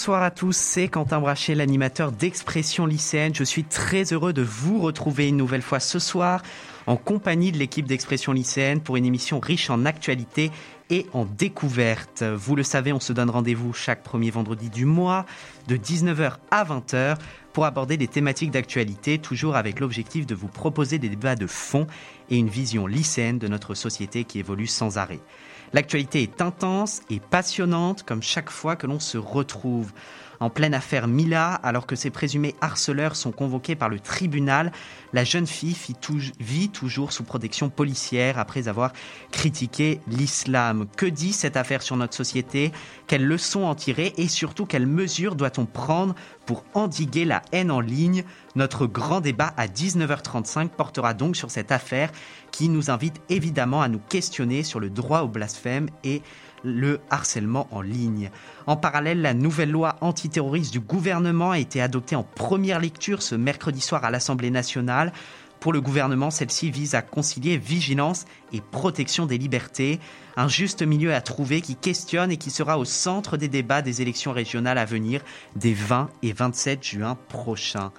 Bonsoir à tous, c'est Quentin Brachet, l'animateur d'Expression lycéenne. Je suis très heureux de vous retrouver une nouvelle fois ce soir en compagnie de l'équipe d'Expression lycéenne pour une émission riche en actualité et en découverte. Vous le savez, on se donne rendez-vous chaque premier vendredi du mois de 19h à 20h pour aborder des thématiques d'actualité, toujours avec l'objectif de vous proposer des débats de fond et une vision lycéenne de notre société qui évolue sans arrêt. L'actualité est intense et passionnante comme chaque fois que l'on se retrouve. En pleine affaire Mila, alors que ses présumés harceleurs sont convoqués par le tribunal, la jeune fille vit toujours sous protection policière après avoir critiqué l'islam. Que dit cette affaire sur notre société? Quelles leçons en tirer? Et surtout, quelles mesures doit-on prendre pour endiguer la haine en ligne? Notre grand débat à 19h35 portera donc sur cette affaire qui nous invite évidemment à nous questionner sur le droit au blasphème et le harcèlement en ligne. En parallèle, la nouvelle loi antiterroriste du gouvernement a été adoptée en première lecture ce mercredi soir à l'Assemblée nationale. Pour le gouvernement, celle-ci vise à concilier vigilance et protection des libertés, un juste milieu à trouver qui questionne et qui sera au centre des débats des élections régionales à venir des 20 et 27 juin prochains.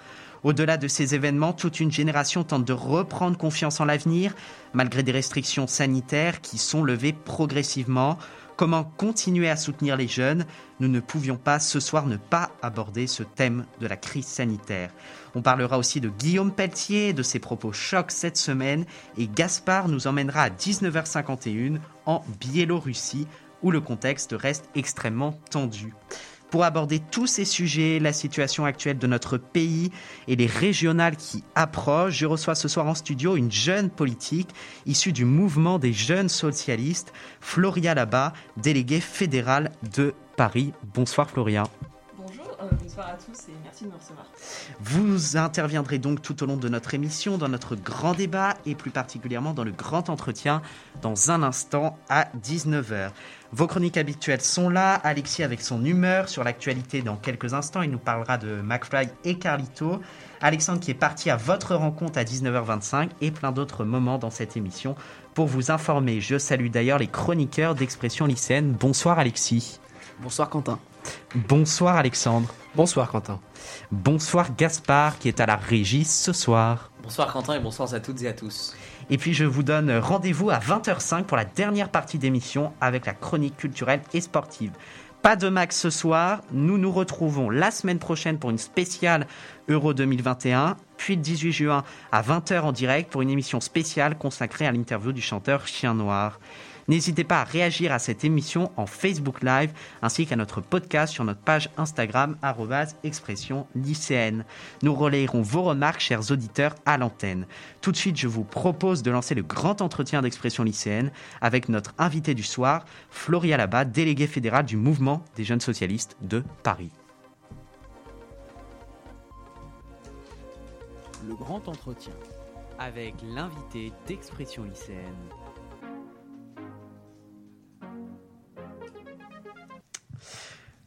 Au-delà de ces événements, toute une génération tente de reprendre confiance en l'avenir, malgré des restrictions sanitaires qui sont levées progressivement. Comment continuer à soutenir les jeunes Nous ne pouvions pas ce soir ne pas aborder ce thème de la crise sanitaire. On parlera aussi de Guillaume Pelletier, de ses propos chocs cette semaine, et Gaspard nous emmènera à 19h51 en Biélorussie, où le contexte reste extrêmement tendu. Pour aborder tous ces sujets, la situation actuelle de notre pays et les régionales qui approchent, je reçois ce soir en studio une jeune politique issue du mouvement des jeunes socialistes, Floria Labat, déléguée fédérale de Paris. Bonsoir Floria. Euh, bonsoir à tous et merci de me recevoir. Vous interviendrez donc tout au long de notre émission, dans notre grand débat et plus particulièrement dans le grand entretien dans un instant à 19h. Vos chroniques habituelles sont là. Alexis avec son humeur sur l'actualité dans quelques instants. Il nous parlera de McFly et Carlito. Alexandre qui est parti à votre rencontre à 19h25 et plein d'autres moments dans cette émission pour vous informer. Je salue d'ailleurs les chroniqueurs d'expression lycéenne. Bonsoir Alexis. Bonsoir Quentin. Bonsoir Alexandre. Bonsoir Quentin. Bonsoir Gaspard qui est à la régie ce soir. Bonsoir Quentin et bonsoir à toutes et à tous. Et puis je vous donne rendez-vous à 20h05 pour la dernière partie d'émission avec la chronique culturelle et sportive. Pas de max ce soir, nous nous retrouvons la semaine prochaine pour une spéciale Euro 2021, puis le 18 juin à 20h en direct pour une émission spéciale consacrée à l'interview du chanteur Chien Noir. N'hésitez pas à réagir à cette émission en Facebook Live ainsi qu'à notre podcast sur notre page Instagram expression lycéenne. Nous relayerons vos remarques, chers auditeurs, à l'antenne. Tout de suite, je vous propose de lancer le grand entretien d'expression lycéenne avec notre invité du soir, Floria Labat, délégué fédéral du mouvement des jeunes socialistes de Paris. Le grand entretien. Avec l'invité d'expression lycéenne.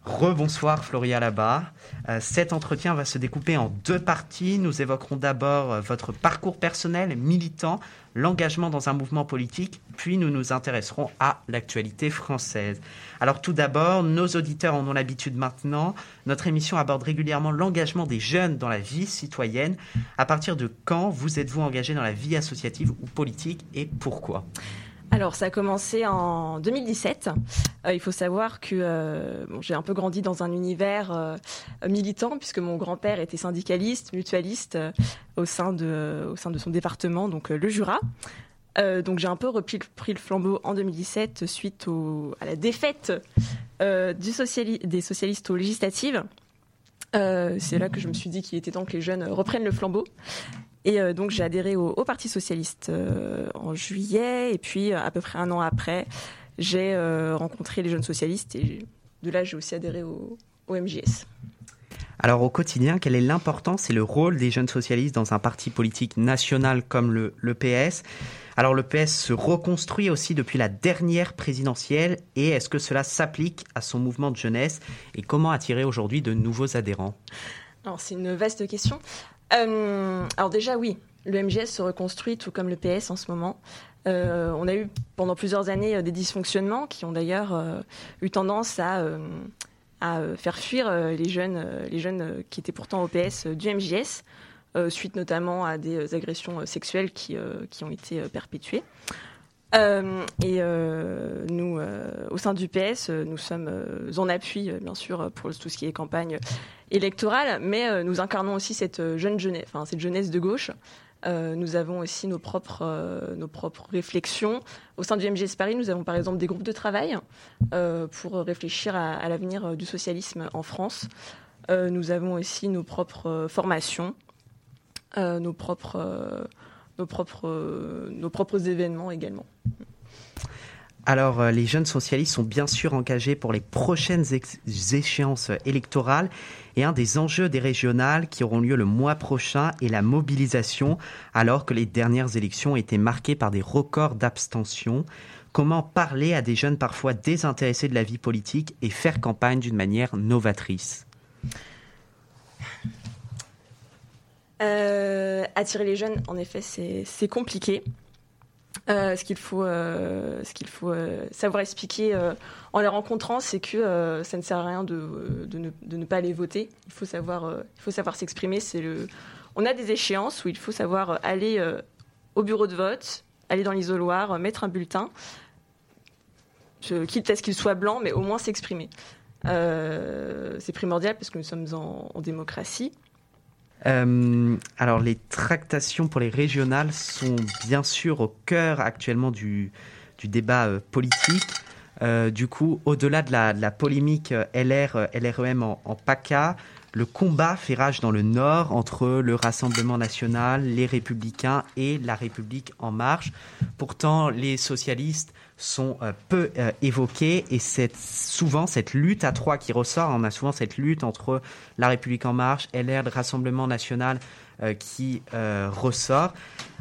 Rebonsoir Floria là-bas. Euh, cet entretien va se découper en deux parties. Nous évoquerons d'abord euh, votre parcours personnel, militant, l'engagement dans un mouvement politique, puis nous nous intéresserons à l'actualité française. Alors tout d'abord, nos auditeurs en ont l'habitude maintenant. Notre émission aborde régulièrement l'engagement des jeunes dans la vie citoyenne. À partir de quand vous êtes-vous engagé dans la vie associative ou politique et pourquoi? Alors, ça a commencé en 2017. Euh, il faut savoir que euh, j'ai un peu grandi dans un univers euh, militant, puisque mon grand-père était syndicaliste, mutualiste au, sein de, au sein de son département, donc le Jura. donc j'ai un peu repris le flambeau en 2017 suite à la défaite des socialistes aux législatives. c'est là que je me suis dit qu'il était temps que les jeunes reprennent le flambeau. Et euh, donc j'ai adhéré au, Parti socialiste euh, en juillet, et puis à peu près un an après, j'ai euh, rencontré les jeunes socialistes, et de là j'ai aussi adhéré au, MJS. Alors au quotidien, quelle est l'importance et le rôle des jeunes socialistes dans un parti politique national comme le, le PS alors le PS se reconstruit aussi depuis la dernière présidentielle. Et est-ce que cela s'applique à son mouvement de jeunesse? Et comment attirer aujourd'hui de nouveaux adhérents? Alors c'est une vaste question. Euh, alors déjà oui, le MGS se reconstruit tout comme le PS en ce moment. Euh, on a eu pendant plusieurs années euh, des dysfonctionnements qui ont d'ailleurs eu tendance à, faire fuir les jeunes, les jeunes qui étaient pourtant au PS du euh, suite notamment à des agressions sexuelles qui, qui ont été perpétuées. Euh, et euh, nous, euh, au sein du PS, nous sommes en appui, bien sûr, pour tout ce qui est campagne électorale, mais nous incarnons aussi cette jeune jeunesse, de gauche. Nous avons aussi nos propres, nos propres réflexions. Au sein du MGS Paris, nous avons par exemple des groupes de travail pour réfléchir à, à l'avenir du socialisme en France. Nous avons aussi nos propres formations, nos, propres, nos, propres, euh, nos propres événements également. Alors, euh, les jeunes socialistes sont bien sûr engagés pour les prochaines échéances électorales et un des enjeux des régionales qui auront lieu le mois prochain est la mobilisation alors que les dernières élections été marquées par des records d'abstention. Comment parler à des jeunes parfois désintéressés de la vie politique et faire campagne d'une manière novatrice? Euh, attirer les jeunes, en effet, c'est compliqué. Euh, ce qu'il faut, euh, ce qu'il faut savoir expliquer en les rencontrant, c'est que ça ne sert à rien de, de, ne, pas aller voter. Il faut savoir, il savoir s'exprimer. On a des échéances où il faut savoir aller au bureau de vote, aller dans l'isoloir, mettre un bulletin, quitte à ce qu'il soit blanc, mais au moins s'exprimer. C'est primordial parce que nous sommes en démocratie. Euh, alors, les tractations pour les régionales sont bien sûr au cœur actuellement du, du débat euh, politique. Euh, du coup, au-delà de la, polémique LR, LREM en, en PACA, le combat fait rage dans le Nord entre le Rassemblement national, les Républicains et la République en marche. Pourtant, les socialistes sont euh, peu euh, évoqués et c'est souvent cette lutte à trois qui ressort. On a souvent cette lutte entre la République en marche, LR, le Rassemblement national euh, qui ressort.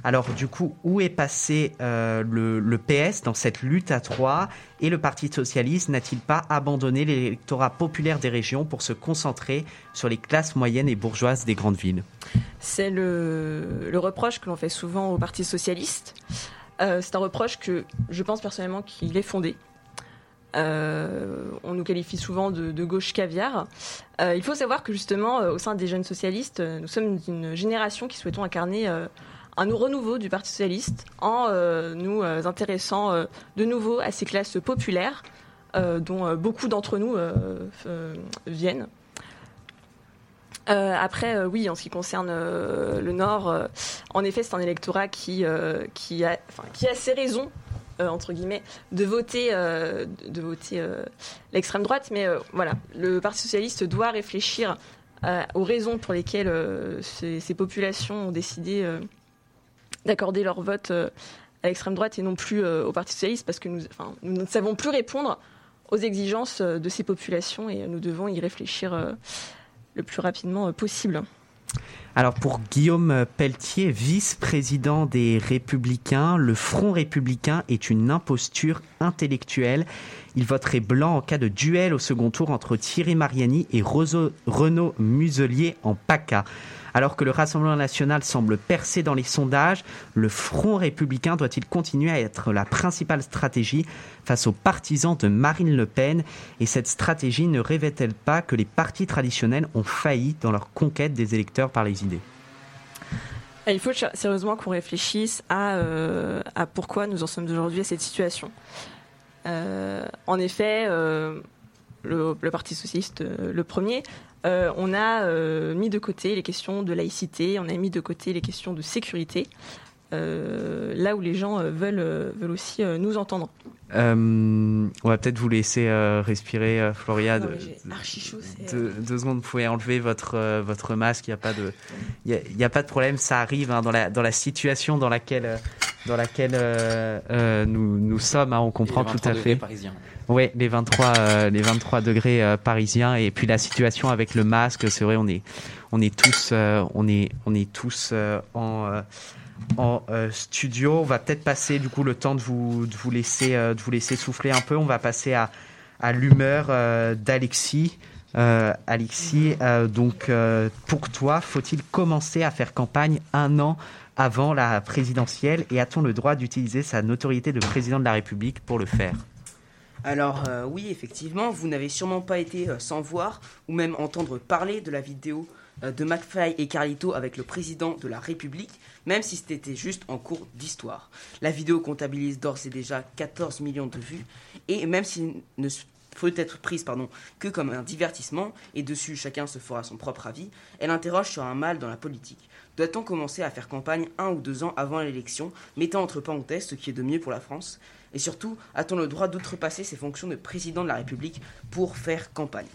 Alors du coup, où est passé le, PS dans cette lutte à trois? Et le Parti socialiste n'a-t-il pas abandonné l'électorat populaire des régions pour se concentrer sur les classes moyennes et bourgeoises des grandes villes? C'est le reproche que l'on fait souvent au Parti socialiste. Euh, c'est un reproche que je pense personnellement qu'il est fondé. Euh, on nous qualifie souvent de, gauche caviar. Euh, il faut savoir que justement, au sein des jeunes socialistes, nous sommes une génération qui souhaitons incarner un renouveau du Parti socialiste en nous intéressant de nouveau à ces classes populaires dont beaucoup d'entre nous viennent. Euh, après, euh, oui, en ce qui concerne euh, le Nord, en effet, c'est un électorat qui, a, qui a ses raisons, entre guillemets, de voter, de, voter l'extrême droite. Mais voilà, le Parti socialiste doit réfléchir aux raisons pour lesquelles ces, populations ont décidé d'accorder leur vote à l'extrême droite et non plus au Parti socialiste, parce que nous, nous ne savons plus répondre aux exigences de ces populations et nous devons y réfléchir le plus rapidement euh, possible. Alors pour Guillaume Pelletier, vice-président des Républicains, le Front républicain est une imposture intellectuelle. Il voterait blanc en cas de duel au second tour entre Thierry Mariani et Renaud Muselier en PACA. Alors que le Rassemblement national semble percer dans les sondages, le Front républicain doit-il continuer à être la principale stratégie face aux partisans de Marine Le Pen? Et cette stratégie ne révèle-t-elle pas que les partis traditionnels ont failli dans leur conquête des électeurs par les idées? Il faut sérieusement qu'on réfléchisse à, euh, à pourquoi nous en sommes aujourd'hui à cette situation. Euh, en effet, euh, le, Parti socialiste, le premier, euh, on a euh, mis de côté les questions de laïcité, on a mis de côté les questions de sécurité, euh, là où les gens euh, veulent, euh, veulent aussi euh, nous entendre. Euh, On va peut-être vous laisser euh, respirer, euh, Floria. Non, de- chaud, deux, deux secondes, vous pouvez enlever votre, euh, votre masque, il n'y a, pas de- il y a, y a pas de problème, ça arrive hein, dans, la, dans la situation dans laquelle, dans laquelle euh, euh, nous, nous sommes. Hein, on comprend tout à fait. Parisiens. Oui, les 23, euh, les 23 degrés euh, parisiens et puis la situation avec le masque, c'est vrai, on est, on est tous, en, studio. On va peut-être passer du coup le temps de vous, de vous laisser, euh, de vous laisser souffler un peu. On va passer à, l'humeur d'Alexis. Alexis, euh, donc pour toi, faut-il commencer à faire campagne un an avant la présidentielle? Et a-t-on le droit d'utiliser sa notoriété de président de la République pour le faire? Alors euh, oui, effectivement, vous n'avez sûrement pas été euh, sans voir ou même entendre parler de la vidéo euh, de McFly et Carlito avec le président de la République, même si c'était juste en cours d'histoire. La vidéo comptabilise d'ores et déjà 14 millions de vues et même s'il ne peut être prise que comme un divertissement, et dessus chacun se fera son propre avis, elle interroge sur un mal dans la politique. Doit-on commencer à faire campagne un ou deux ans avant l'élection, mettant entre parenthèses ce qui est de mieux pour la France? Et surtout, a-t-on le droit d'outrepasser ses fonctions de président de la République pour faire campagne?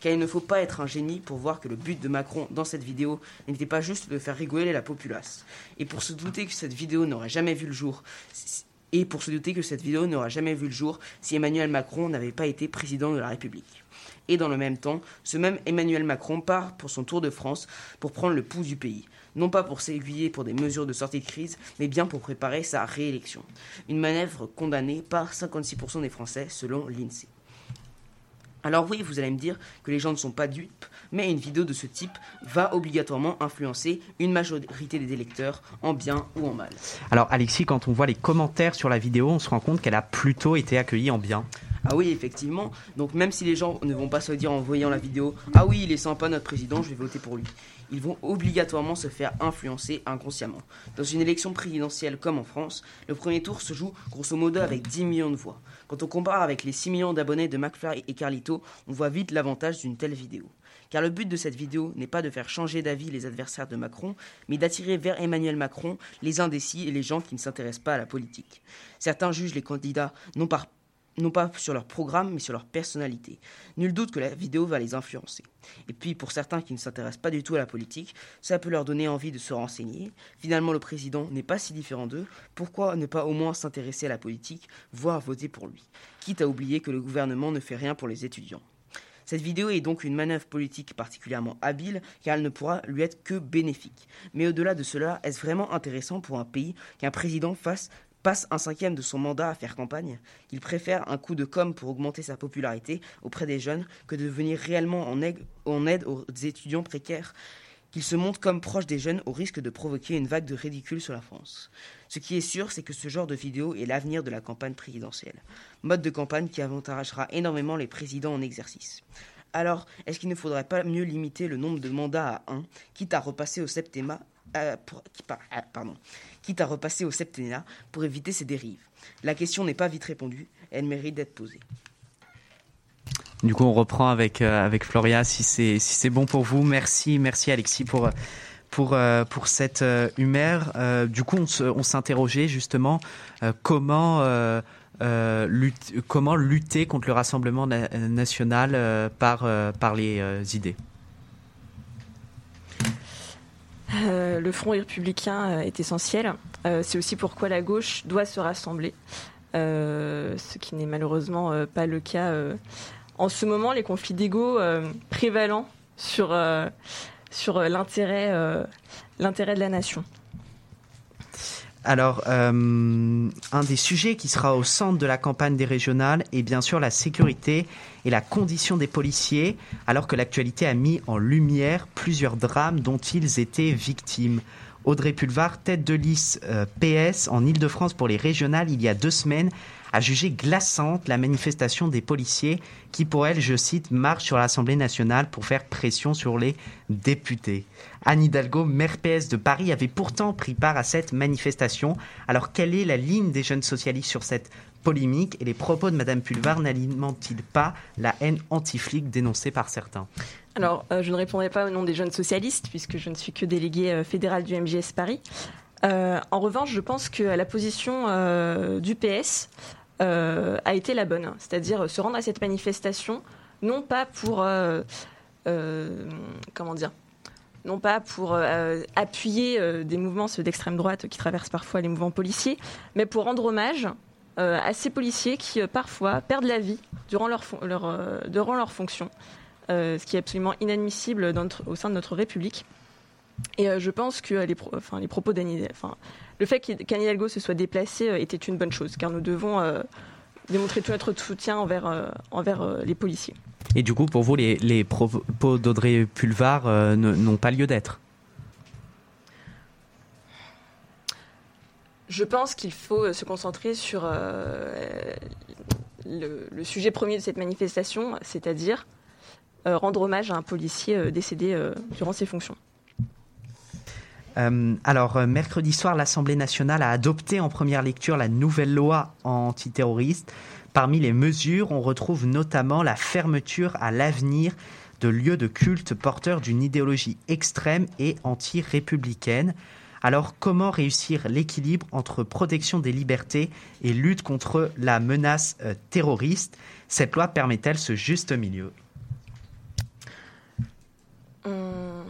Car il ne faut pas être un génie pour voir que le but de Macron dans cette vidéo n'était pas juste de faire rigoler la populace. Et pour se douter que cette vidéo n'aurait jamais vu le jour, et pour se douter que cette vidéo n'aurait jamais vu le jour si Emmanuel Macron n'avait pas été président de la République. Et dans le même temps, ce même Emmanuel Macron part pour son tour de France pour prendre le pouls du pays. Non pas pour s'aiguiller pour des mesures de sortie de crise, mais bien pour préparer sa réélection. Une manœuvre condamnée par 56% des Français selon l'INSEE. Alors oui, vous allez me dire que les gens ne sont pas dupes, mais une vidéo de ce type va obligatoirement influencer une majorité des électeurs en bien ou en mal. Alors Alexis, quand on voit les commentaires sur la vidéo, on se rend compte qu'elle a plutôt été accueillie en bien. Ah oui, effectivement. Donc même si les gens ne vont pas se dire en voyant la vidéo, ah oui, il est sympa notre président, je vais voter pour lui. Ils vont obligatoirement se faire influencer inconsciemment. Dans une élection présidentielle comme en France, le premier tour se joue grosso modo avec 10 millions de voix. Quand on compare avec les 6 millions d'abonnés de McFly et Carlito, on voit vite l'avantage d'une telle vidéo. Car le but de cette vidéo n'est pas de faire changer d'avis les adversaires de Macron, mais d'attirer vers Emmanuel Macron les indécis et les gens qui ne s'intéressent pas à la politique. Certains jugent les candidats non par non pas sur leur programme, mais sur leur personnalité. Nul doute que la vidéo va les influencer. Et puis, pour certains qui ne s'intéressent pas du tout à la politique, ça peut leur donner envie de se renseigner. Finalement, le président n'est pas si différent d'eux. Pourquoi ne pas au moins s'intéresser à la politique, voire voter pour lui? Quitte à oublier que le gouvernement ne fait rien pour les étudiants. Cette vidéo est donc une manœuvre politique particulièrement habile car elle ne pourra lui être que bénéfique. Mais au-delà de cela, est-ce vraiment intéressant pour un pays qu'un président fasse passe un cinquième de son mandat à faire campagne, il préfère un coup de com pour augmenter sa popularité auprès des jeunes que de venir réellement en aide, aux étudiants précaires, qu'il se montre comme proche des jeunes au risque de provoquer une vague de ridicule sur la France. Ce qui est sûr, c'est que ce genre de vidéo est l'avenir de la campagne présidentielle. Mode de campagne qui avantagera énormément les présidents en exercice. Alors, est-ce qu'il ne faudrait pas mieux limiter le nombre de mandats à un, quitte à repasser au septennat, euh, ah, pardon, quitte à repasser au septennat pour éviter ces dérives La question n'est pas vite répondue, elle mérite d'être posée. Du coup, on reprend avec euh, avec Floria si c'est si bon pour vous. Merci, merci Alexis pour pour euh, pour cette euh, humeur. Euh, du coup, on s'interrogeait justement euh, comment euh, euh, comment lutter contre le rassemblement na- national euh, par euh, par les euh, idées. Euh, le front républicain euh, est essentiel. Euh, c'est aussi pourquoi la gauche doit se rassembler, ce qui n'est malheureusement pas le cas. En ce moment, les conflits d'ego prévalents sur, l'intérêt de la nation. Alors, euh, un des sujets qui sera au centre de la campagne des régionales est bien sûr la sécurité et la condition des policiers, alors que l'actualité a mis en lumière plusieurs drames dont ils étaient victimes. Audrey Pulvar, tête de liste euh, PS en Ile-de-France pour les régionales il y a deux semaines, a jugé glaçante la manifestation des policiers qui, pour elle, je cite, marchent sur l'Assemblée nationale pour faire pression sur les députés. Anne Hidalgo, maire PS de Paris, avait pourtant pris part à cette manifestation. Alors, quelle est la ligne des jeunes socialistes sur cette polémique et les propos de Madame Pulvar n'alimentent-ils pas la haine anti-flic dénoncée par certains? Alors, euh, je ne répondrai pas au nom des jeunes socialistes, puisque je ne suis que déléguée euh, fédérale du MJS Paris. Euh, en revanche, je pense que la position euh, du PS euh, a été la bonne, c'est-à-dire se rendre à cette manifestation, non pas pour, comment dire, non pas pour appuyer des mouvements d'extrême droite qui traversent parfois les mouvements policiers, mais pour rendre hommage à ces policiers qui parfois perdent la vie durant leur, fonction, ce qui est absolument inadmissible au sein de notre République. Et je pense que les, enfin, les propos d'Anne enfin, le fait qu'Anne Hidalgo se soit déplacée était une bonne chose, car nous devons démontrer tout notre soutien envers, envers les policiers. Et du coup, pour vous, les, propos d'Audrey Pulvar euh, n'ont pas lieu d'être? Je pense qu'il faut euh, se concentrer sur euh, le, sujet premier de cette manifestation, c'est-à-dire rendre hommage à un policier décédé durant ses fonctions. Alors, mercredi soir, l'Assemblée nationale a adopté en première lecture la nouvelle loi antiterroriste. Parmi les mesures, on retrouve notamment la fermeture à l'avenir de lieux de culte porteurs d'une idéologie extrême et anti-républicaine. Alors comment réussir l'équilibre entre protection des libertés et lutte contre la menace euh, terroriste? Cette loi permet-elle ce juste milieu? Hum,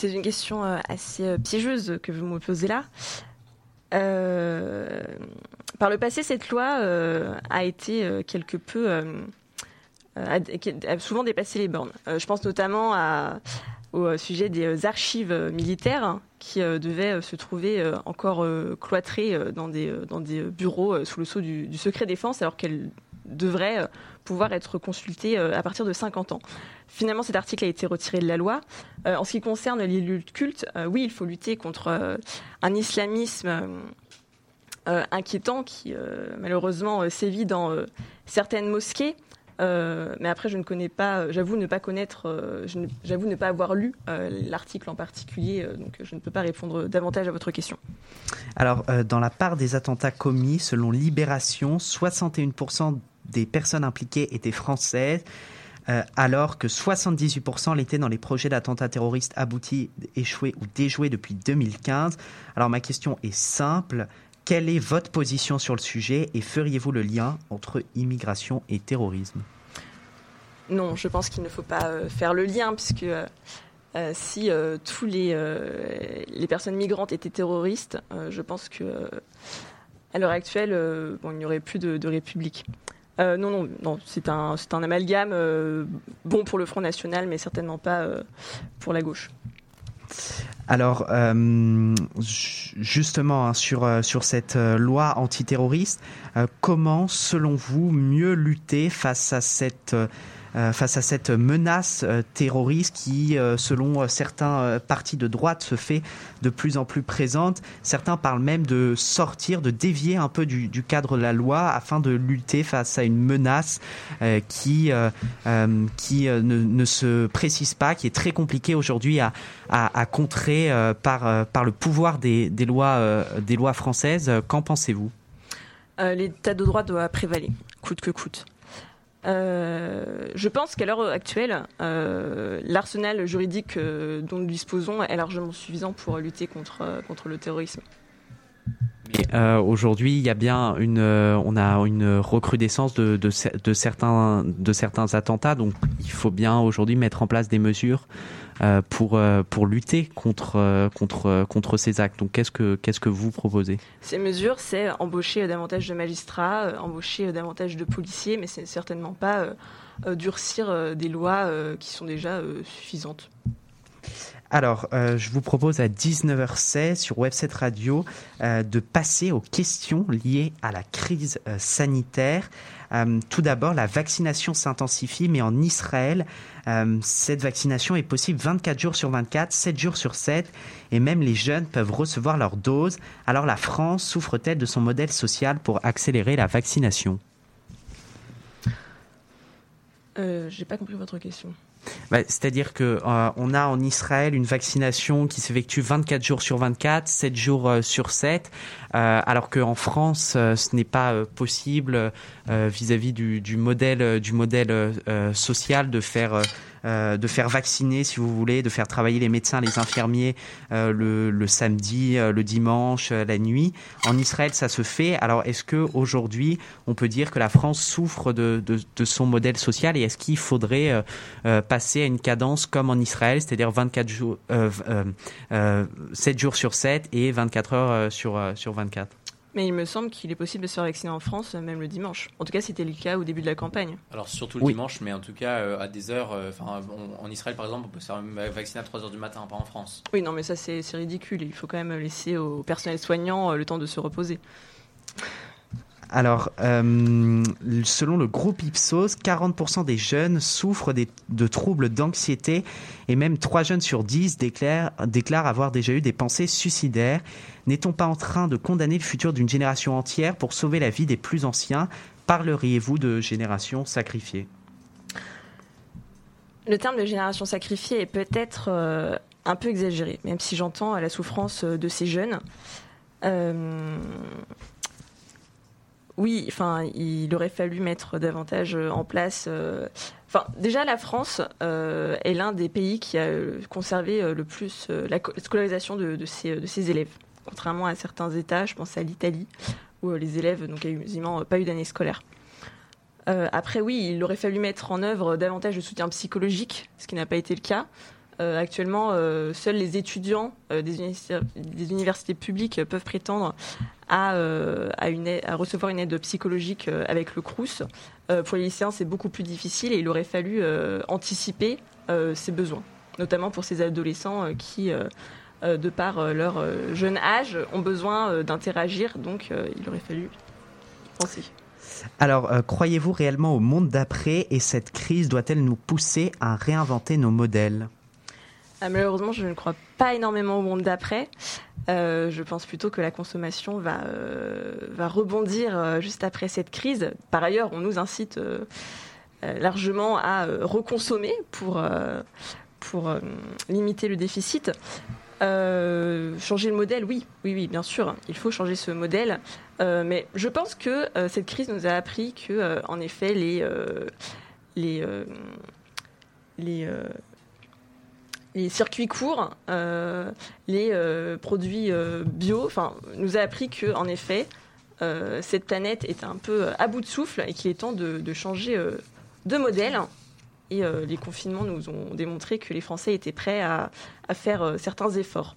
C'est une question euh, assez euh, piégeuse que vous me posez là. Euh, par le passé, cette loi a été quelque peu. a, souvent dépassé les bornes. je pense notamment au sujet des archives militaires qui devaient se trouver encore cloîtrées dans des, bureaux sous le sceau du secret défense, alors qu'elles devraient pouvoir être consultées à partir de 50 ans. Finalement, cet article a été retiré de la loi. Euh, en ce qui concerne les lieux de culte, euh, oui, il faut lutter contre euh, un islamisme inquiétant qui malheureusement sévit dans certaines mosquées. mais après, je ne connais pas, j'avoue ne pas connaître, j'avoue ne pas avoir lu l'article en particulier, donc je ne peux pas répondre davantage à votre question. Alors, dans la part des attentats commis, selon Libération, 61% des personnes impliquées étaient françaises. Euh, alors que 78% l'étaient dans les projets d'attentats terroristes aboutis, échoués ou déjoués depuis 2015. Alors ma question est simple. Quelle est votre position sur le sujet et feriez-vous le lien entre immigration et terrorisme? Non, je pense qu'il ne faut pas euh, faire le lien puisque euh, si tous les, personnes migrantes étaient terroristes, je pense que à l'heure actuelle, il n'y aurait plus de République. Euh, non, non, c'est un, un amalgame euh, bon pour le Front National, mais certainement pas euh, pour la gauche. Alors, justement, hein, sur, sur cette loi antiterroriste, comment, selon vous, mieux lutter face à cette face à cette menace euh, terroriste qui, euh, selon certains partis de droite, se fait de plus en plus présente. Certains parlent même de sortir, de dévier un peu du, cadre de la loi afin de lutter face à une menace qui, qui ne, se précise pas, qui est très compliquée aujourd'hui à, à, contrer par, par le pouvoir des, des lois, des lois françaises. Qu'en pensez-vous? L'état de droit doit prévaloir, coûte que coûte. Euh, je pense qu'à l'heure actuelle, euh, l'arsenal juridique euh, dont nous disposons est largement suffisant pour lutter contre, contre le terrorisme. Aujourd'hui, il y a bien une, on a une recrudescence de, de, certains, de certains attentats, donc il faut bien aujourd'hui mettre en place des mesures pour, euh, pour lutter contre, euh, contre, contre ces actes. Donc qu'est-ce que, qu'est-ce que vous proposez? Ces mesures, c'est embaucher davantage de magistrats, embaucher davantage de policiers, mais c'est certainement pas durcir des lois qui sont déjà suffisantes. Alors, je vous propose à 19h16 sur Webset Radio de passer aux questions liées à la crise sanitaire. tout d'abord, la vaccination s'intensifie, mais en Israël, euh, cette vaccination est possible 24 jours sur 24, 7 jours sur 7, et même les jeunes peuvent recevoir leur dose. Alors la France souffre-t-elle de son modèle social pour accélérer la vaccination? Euh, J'ai pas compris votre question. Bah, c'est-à-dire que euh, on a en Israël une vaccination qui s'effectue 24 jours sur 24, 7 jours euh, sur 7, euh, alors qu'en France, ce n'est pas possible vis-à-vis du, du, modèle, du modèle social de faire euh, de faire vacciner, si vous voulez, de faire travailler les médecins, les infirmiers euh, le, samedi, euh, le dimanche, la nuit. En Israël, ça se fait. Alors, est-ce que aujourd'hui, on peut dire que la France souffre de son modèle social et est-ce qu'il faudrait passer à une cadence comme en Israël, c'est-à-dire 24 jours, 7 jours sur 7 et 24 heures sur, sur 24 mais il me semble qu'il est possible de se faire vacciner en France, même le dimanche. En tout cas, c'était le cas au début de la campagne. Alors, surtout le dimanche, mais en tout cas, euh, à des heures. Euh, enfin, en Israël, par exemple, on peut se faire vacciner à 3 heures du matin, pas en France. Oui, non, mais ça, c'est ridicule. Il faut quand même laisser au personnel soignant euh, le temps de se reposer. Alors, euh, selon le groupe Ipsos, 40% des jeunes souffrent de troubles d'anxiété et même 3 jeunes sur 10 déclarent, avoir déjà eu des pensées suicidaires. N'est-on pas en train de condamner le futur d'une génération entière pour sauver la vie des plus anciens? Parleriez-vous de génération sacrifiée? Le terme de génération sacrifiée est peut-être euh, un peu exagéré, même si j'entends la souffrance de ces jeunes. Euh, oui, enfin, il aurait fallu mettre davantage euh, en place. Euh, enfin, déjà, la France euh, est l'un des pays qui a conservé le plus la scolarisation de, ses, élèves, contrairement à certains États. Je pense à l'Italie, où les élèves n'ont quasiment pas eu d'année scolaire. après, oui, il aurait fallu mettre en œuvre davantage de soutien psychologique, ce qui n'a pas été le cas. Actuellement, seuls les étudiants des, des, universités publiques peuvent prétendre euh, à, recevoir une aide psychologique euh, avec le CRUS. Euh, pour les lycéens, c'est beaucoup plus difficile et il aurait fallu anticiper ces besoins, notamment pour ces adolescents qui, de par leur jeune âge, ont besoin d'interagir. Donc, il aurait fallu penser. Alors, croyez-vous réellement au monde d'après et cette crise doit-elle nous pousser à réinventer nos modèles? Ah, Malheureusement, je ne crois pas énormément au monde d'après. Euh, je pense plutôt que la consommation va, euh, rebondir euh, juste après cette crise. Par ailleurs, on nous incite largement à reconsommer pour, limiter le déficit. changer le modèle, oui, oui, oui, bien sûr, il faut changer ce modèle. mais je pense que cette crise nous a appris que, en effet, les, les les circuits courts, euh, les euh, produits euh, bio, enfin, nous a appris que, en effet, cette planète est un peu à bout de souffle et qu'il est temps de, changer de modèle. Et les confinements nous ont démontré que les Français étaient prêts à, faire certains efforts.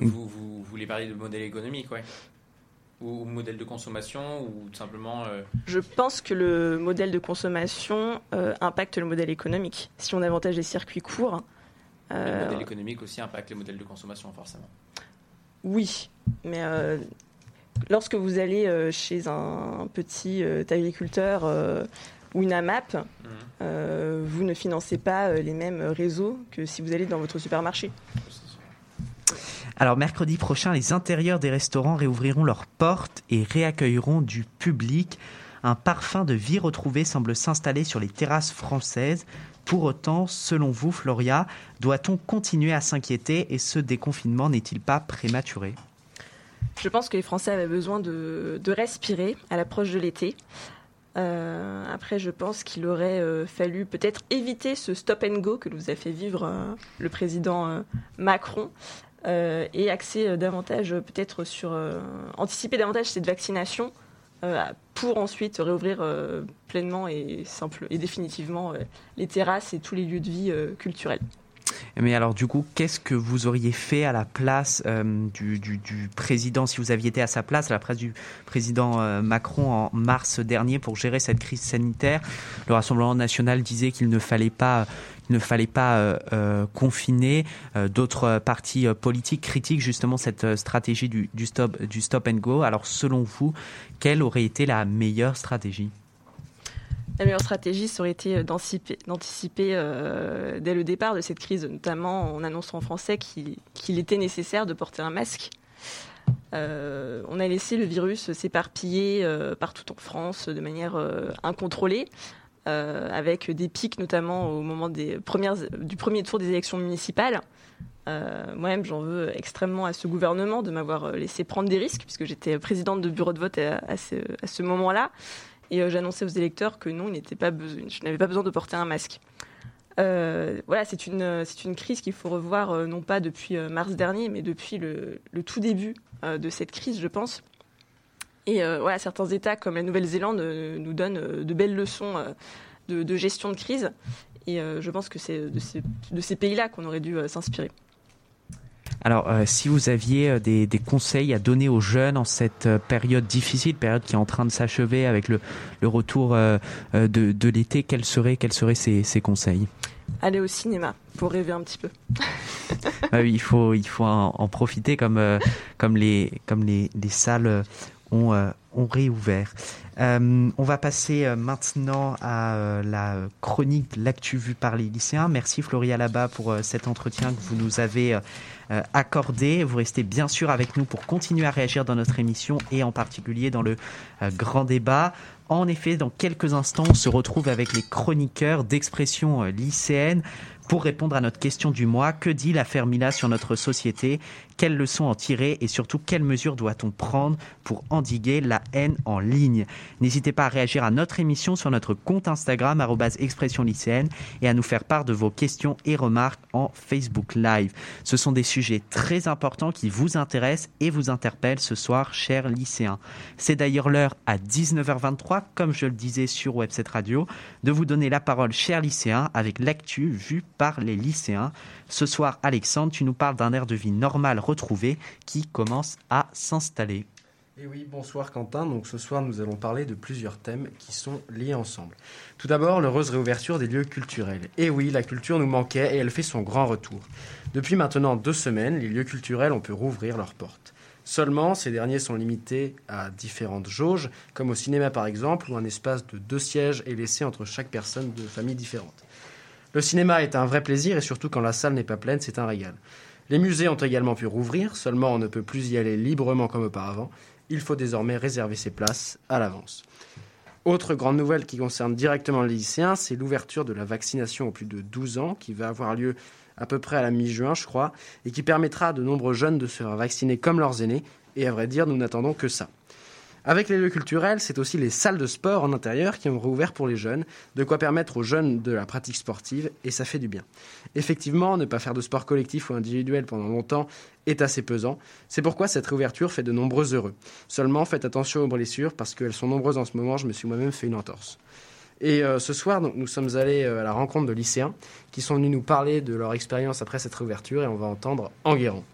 Vous, vous, voulez parler de modèle économique, ouais ou modèle de consommation ou tout simplement Je pense que le modèle de consommation impacte le modèle économique. Si on avantage les circuits courts, le euh, modèle économique aussi impacte les modèles de consommation, forcément. Oui, mais euh, lorsque vous allez euh, chez un petit agriculteur ou une AMAP, mhm. vous ne financez pas les mêmes réseaux que si vous allez dans votre supermarché. Alors mercredi prochain, les intérieurs des restaurants réouvriront leurs portes et réaccueilleront du public. Un parfum de vie retrouvée semble s'installer sur les terrasses françaises. Pour autant, selon vous, Floria, doit-on continuer à s'inquiéter et ce déconfinement n'est-il pas prématuré? Je pense que les Français avaient besoin de, respirer à l'approche de l'été. Euh, après, je pense qu'il aurait euh, fallu peut-être éviter ce stop and go que nous a fait vivre euh, le président Macron et axer davantage, peut-être sur anticiper davantage cette vaccination pour ensuite réouvrir euh, pleinement et, simple, et définitivement euh, les terrasses et tous les lieux de vie culturels. Mais alors du coup, qu'est-ce que vous auriez fait à la place du, président, si vous aviez été à sa place, à la place du président Macron en mars dernier pour gérer cette crise sanitaire? Le Rassemblement national disait qu'il ne fallait pas ne fallait pas euh, euh, confiner. Euh, d'autres partis politiques critiquent justement cette stratégie du, stop, du stop and go. Alors selon vous, quelle aurait été la meilleure stratégie? La meilleure stratégie, ça aurait été d'anticiper dès le départ de cette crise, notamment en annonçant en français qu'il était nécessaire de porter un masque. on a laissé le virus s'éparpiller partout en France de manière incontrôlée. Euh, avec des pics notamment au moment du premier tour des élections municipales. Euh, moi-même, j'en veux extrêmement à ce gouvernement de m'avoir laissé prendre des risques, puisque j'étais présidente de bureau de vote à, ce, moment-là. Et euh, j'annonçais aux électeurs que non, pas je n'avais pas besoin de porter un masque. Euh, voilà, c'est une, crise qu'il faut revoir, euh, non pas depuis euh, mars dernier, mais depuis le, tout début euh, de cette crise, je pense. Et euh, voilà, certains États comme la Nouvelle-Zélande euh, nous donnent euh, de belles leçons de, de gestion de crise. Et je pense que c'est de ces, de ces pays-là qu'on aurait dû s'inspirer. Alors, euh, si vous aviez des, des conseils à donner aux jeunes en cette période difficile, période qui est en train de s'achever avec le, le retour euh, de, de l'été, quels seraient, quels seraient ces, ces conseils? Aller au cinéma pour rêver un petit peu. Ah oui, il faut, il faut en, en profiter comme, euh, comme, les, comme les, les salles ont, euh, réouvert. Euh, on va passer euh, maintenant à euh, la chronique l'actu vue par les lycéens. Merci Floria Labat pour cet entretien que vous nous avez accordé. Vous restez bien sûr avec nous pour continuer à réagir dans notre émission et en particulier dans le grand débat. En effet, dans quelques instants, on se retrouve avec les chroniqueurs d'expression lycéenne pour répondre à notre question du mois. Que dit l'affaire Mila sur notre société? Quelles leçons en tirer? Et surtout quelles mesures doit-on prendre pour endiguer la haine en ligne N'hésitez pas à réagir à notre émission sur notre compte Instagram expression lycéenne et à nous faire part de vos questions et remarques en Facebook Live. Ce sont des sujets très importants qui vous intéressent et vous interpellent ce soir, chers lycéens. C'est d'ailleurs l'heure à 19h23, comme je le disais sur Webset Radio, de vous donner la parole, chers lycéens, avec l'actu vue par les lycéens. Ce soir, Alexandre, tu nous parles d'un air de vie normal retrouvé qui commence à s'installer. Et oui, bonsoir Quentin. Donc ce soir, nous allons parler de plusieurs thèmes qui sont liés ensemble. Tout d'abord, l'heureuse réouverture des lieux culturels. Et oui, la culture nous manquait et elle fait son grand retour. Depuis maintenant deux semaines, les lieux culturels ont pu rouvrir leurs portes. Seulement, ces derniers sont limités à différentes jauges, comme au cinéma par exemple, où un espace de deux sièges est laissé entre chaque personne de familles différentes. Le cinéma est un vrai plaisir et surtout quand la salle n'est pas pleine, c'est un régal. Les musées ont également pu rouvrir, seulement on ne peut plus y aller librement comme auparavant. Il faut désormais réserver ses places à l'avance. Autre grande nouvelle qui concerne directement les lycéens, c'est l'ouverture de la vaccination aux plus de 12 ans qui va avoir lieu à peu près à la mi-juin, je crois, et qui permettra à de nombreux jeunes de se faire vacciner comme leurs aînés. Et à vrai dire, nous n'attendons que ça. Avec les lieux culturels, c'est aussi les salles de sport en intérieur qui ont rouvert pour les jeunes, de quoi permettre aux jeunes de la pratique sportive, et ça fait du bien. Effectivement, ne pas faire de sport collectif ou individuel pendant longtemps est assez pesant. C'est pourquoi cette réouverture fait de nombreux heureux. Seulement, faites attention aux blessures parce qu'elles sont nombreuses en ce moment. Je me suis moi-même fait une entorse. Et euh, ce soir, nous sommes allés euh, à la rencontre de lycéens qui sont venus nous parler de leur expérience après cette réouverture et on va entendre Enguerrand.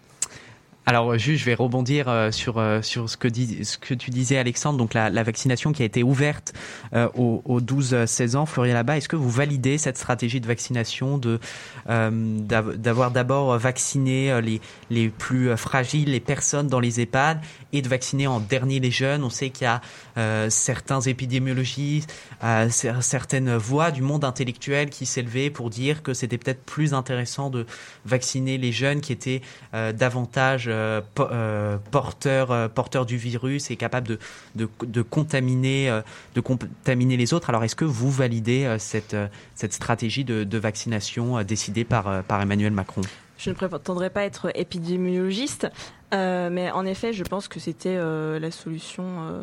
Alors, euh, juste, je vais rebondir euh, sur, euh, sur ce, que dis- ce que tu disais, Alexandre. Donc, la, la vaccination qui a été ouverte euh, aux, aux 12-16 ans, Florian Labat, est-ce que vous validez cette stratégie de vaccination de euh, d'av- d'avoir d'abord vacciné les, les plus fragiles, les personnes dans les EHPAD, et de vacciner en dernier les jeunes? On sait qu'il y a certains épidémiologistes, euh, cer- certaines voix du monde intellectuel qui s'élevaient pour dire que c'était peut-être plus intéressant de vacciner les jeunes qui étaient euh, davantage euh, po- euh, porteurs, euh, porteurs du virus et capables de, contaminer, euh, de contaminer les autres. Alors, est-ce que vous validez euh, cette, euh, stratégie de, vaccination euh, décidée par, euh, Emmanuel Macron? Je ne prétendrai pas être épidémiologiste, euh, mais en effet, je pense que c'était euh, la solution. euh, euh,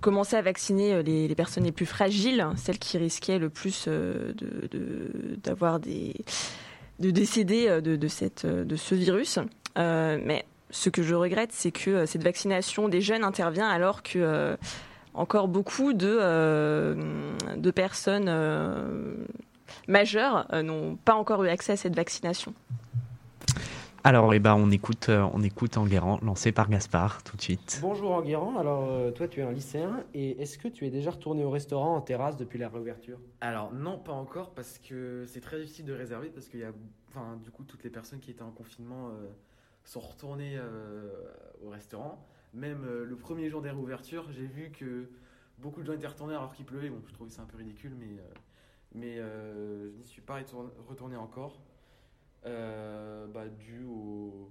commencer à vacciner euh, les, personnes les plus fragiles, celles qui risquaient le plus euh, de- de- d'avoir des de décéder euh, de, de ce virus. Mais ce que je regrette, c'est que cette vaccination des jeunes intervient alors que encore beaucoup de de personnes majeures n'ont pas encore eu accès à cette vaccination. Alors, eh ben, on écoute, euh, on écoute Enguerrand, lancé par Gaspard, tout de suite. Bonjour Enguerrand, alors euh, toi tu es un lycéen et est-ce que tu es déjà retourné au restaurant en terrasse depuis la réouverture? Alors non, pas encore parce que c'est très difficile de réserver parce qu'il y a, enfin du coup toutes les personnes qui étaient en confinement euh, sont retournées euh, au restaurant. Même euh, le premier jour des réouvertures, j'ai vu que beaucoup de gens étaient retournés alors qu'il pleuvait. Bon, je trouvais ça un peu ridicule, mais euh, mais euh, je n'y suis pas retourné, retourné encore, euh, bah, dû au,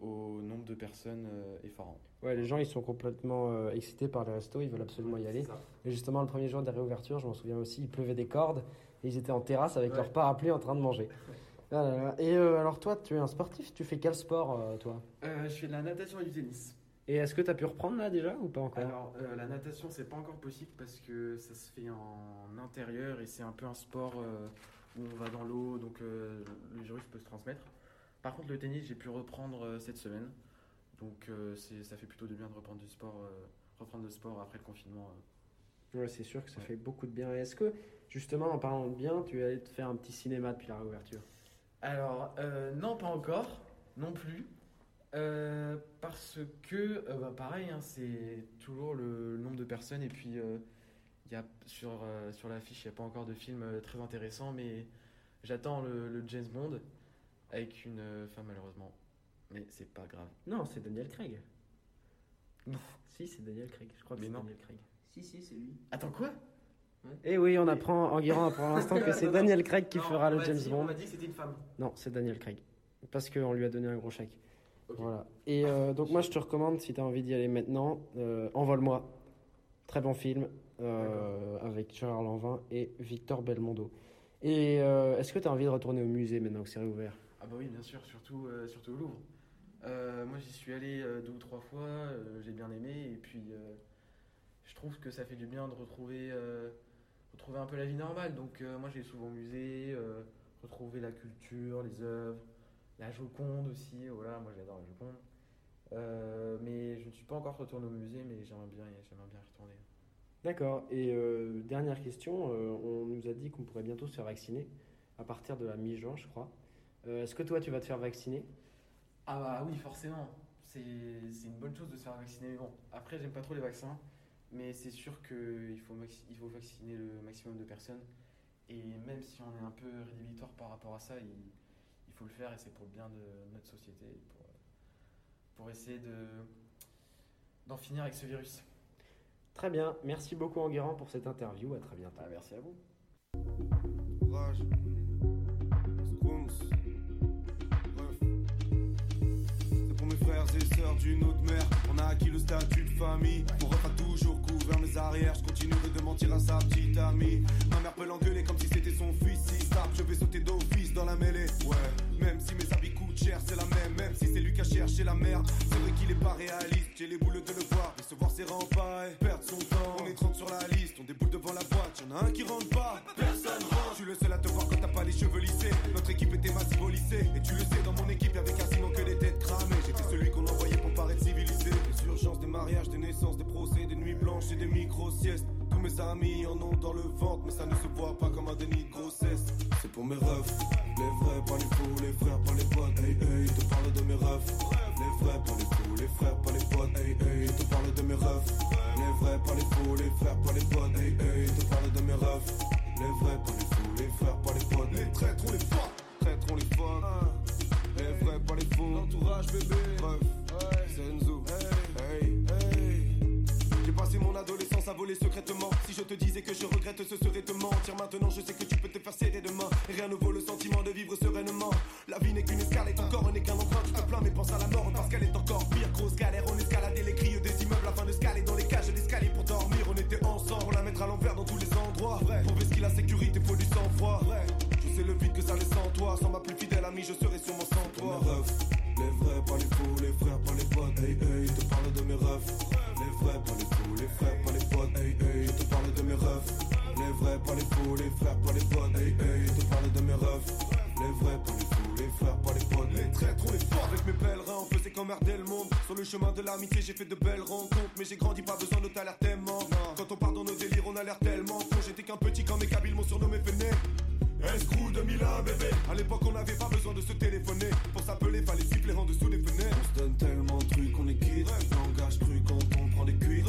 au nombre de personnes euh, effarant. Ouais, les gens ils sont complètement euh, excités par les restos, ils veulent absolument y aller. Ça. Et justement, le premier jour des réouvertures, je m'en souviens aussi, il pleuvait des cordes et ils étaient en terrasse avec Ouais. leur parapluie en train de manger. Ah là là. Et euh, alors toi, tu es un sportif, tu fais quel sport euh, toi? Euh, je fais de la natation et du tennis. Et est-ce que tu as pu reprendre là déjà ou pas encore? Alors, euh, la natation, c'est pas encore possible parce que ça se fait en intérieur et c'est un peu un sport euh, où on va dans l'eau, donc euh, le virus peut se transmettre. Par contre, le tennis, j'ai pu reprendre euh, cette semaine. Donc euh, ça fait plutôt de bien de reprendre du sport, reprendre le sport après le confinement. Ouais, c'est sûr que ça Ouais. fait beaucoup de bien. Est-ce que, justement, en parlant de bien, tu es allé te faire un petit cinéma depuis la réouverture? Alors, non, pas encore, non plus. Parce que, bah, pareil, hein, c'est toujours le, nombre de personnes. Et puis, y a, sur, euh, sur l'affiche, il n'y a pas encore de film euh, très intéressant. Mais j'attends le, le James Bond avec une euh, femme, malheureusement. Mais c'est pas grave. Non, c'est Daniel Craig. Non. Si, c'est Daniel Craig. Je crois que c'est non. Daniel Craig. Si, si, c'est lui. Attends, quoi? Et oui, on apprend, Enguerrand apprend à l'instant que c'est Daniel Craig qui Non, fera le James dit- Bond. On m'a dit que c'était une femme. Non, c'est Daniel Craig. Parce qu'on lui a donné un gros chèque. Voilà. Et euh, donc, moi, je te recommande, si tu as envie d'y aller maintenant, euh, Envole-moi. Très bon film euh, avec Gérard Lanvin et Victor Belmondo. Et euh, est-ce que tu as envie de retourner au musée maintenant que c'est réouvert? Ah bah oui, bien sûr, surtout, euh, surtout au Louvre. Moi, j'y suis allé deux ou trois fois, j'ai bien aimé, et puis je trouve que ça fait du bien de retrouver, retrouver un peu la vie normale. Donc moi, j'ai souvent au musée, retrouver la culture, les œuvres, la Joconde aussi, voilà, moi j'adore la Joconde. Mais je ne suis pas encore retourné au musée, mais j'aimerais bien, j'aimerais bien y retourner. D'accord. Et euh, dernière question, euh, on nous a dit qu'on pourrait bientôt se faire vacciner à partir de la mi-juin, je crois. Euh, Est-ce que toi, tu vas te faire vacciner? Ah bah oui, forcément. C'est une bonne chose de se faire vacciner. Mais bon, après, j'aime pas trop les vaccins. Mais c'est sûr qu'il faut, faut vacciner le maximum de personnes. Et même si on est un peu rédhibitoire par rapport à ça, il, faut le faire et c'est pour le bien de notre société. Pour, pour essayer de d'en finir avec ce virus. Très bien. Merci beaucoup, Enguerrand, pour cette interview. À très bientôt. Ah, merci à vous. Rage. Frères et sœurs d'une autre mère. On a acquis le statut de famille. Mon ref a toujours couvert mes arrières. Je continuerai de mentir à sa petite amie. Ma mère peut l'engueuler comme si c'était son fils. Si tape, je vais sauter d'office dans la mêlée. Ouais. Même si mes habits coûtent cher, c'est la même. Même si c'est lui qui a cherché la merde. C'est vrai qu'il est pas réaliste. J'ai les boules de le voir. Décevoir ses remparts et perdre son temps. On est 30 sur la liste. On déboule devant la boîte. Y'en a un qui rentre pas. Personne rentre. Je suis le seul à te voir quand t'as pas les cheveux lissés. Notre équipe était massive au lycée. Et tu le sais, dans mon équipe, y'avait quasiment mariages, des naissances, des procès, des nuits blanches et des micro-siestes. Tous mes amis en ont dans le ventre, mais ça ne se voit pas comme un déni de grossesse. C'est pour mes refs, les vrais, pas les faux, les frères, pas les potes. Hey, hey, te parle de mes refs. Les vrais, pas les faux, les frères, pas les potes. Hey, hey, te parle de mes refs. Les vrais, pas les faux, les frères, pas les potes. Hey, hey, te parle de mes refs. Les vrais, pas les faux, les frères, pas les potes. Les traîtres, on les fuck. Traîtres, on les fuck. Les vrais, pas les faux. L'entourage, bébé. Bref, Senzo. Hey, hey. Passé mon adolescence à voler secrètement. Si je te disais que je regrette, ce serait te mentir. Maintenant, je sais que tu peux te faire serrer demain. Rien ne vaut le sentiment de vivre sereinement. La vie n'est qu'une escale, et ton corps n'est qu'un emprunt. Tu te plains, mais pense à la mort parce qu'elle est encore pire. Grosse galère, on escaladait les grilles des immeubles afin de scaler dans les cages d'escalier pour dormir. On était ensemble, pour la mettre à l'envers dans tous les endroits. Prouver ce qu'il a sécurité, faut du sang-froid. Je sais le vide que ça laisse sans toi. Sans ma plus fidèle amie, je serais sûrement sans toi. Les vrais, pas les faux, les frères, pas les potes. Hey, hey, te parle de mes refs. Les vrais, pas les frères, pas les potes. Hey, hey, te parle. Les vrais, pas les faux, les frères, pas les potes. Les vrais, pas les faux, les frères, pas les potes. Les traîtres, on les forts avec mes pèlerins. On faisait qu'emmerder le monde. Sur le chemin de l'amitié, j'ai fait de belles rencontres. Mais j'ai grandi, pas besoin de t'alerter. Quand on part dans nos délires, on a 2001 bébé. À l'époque on n'avait pas besoin de se téléphoner. Pour s'appeler fallait siffler en dessous des fenêtres. On se donne tellement de trucs on est quitte Langage cru quand on prend des cuites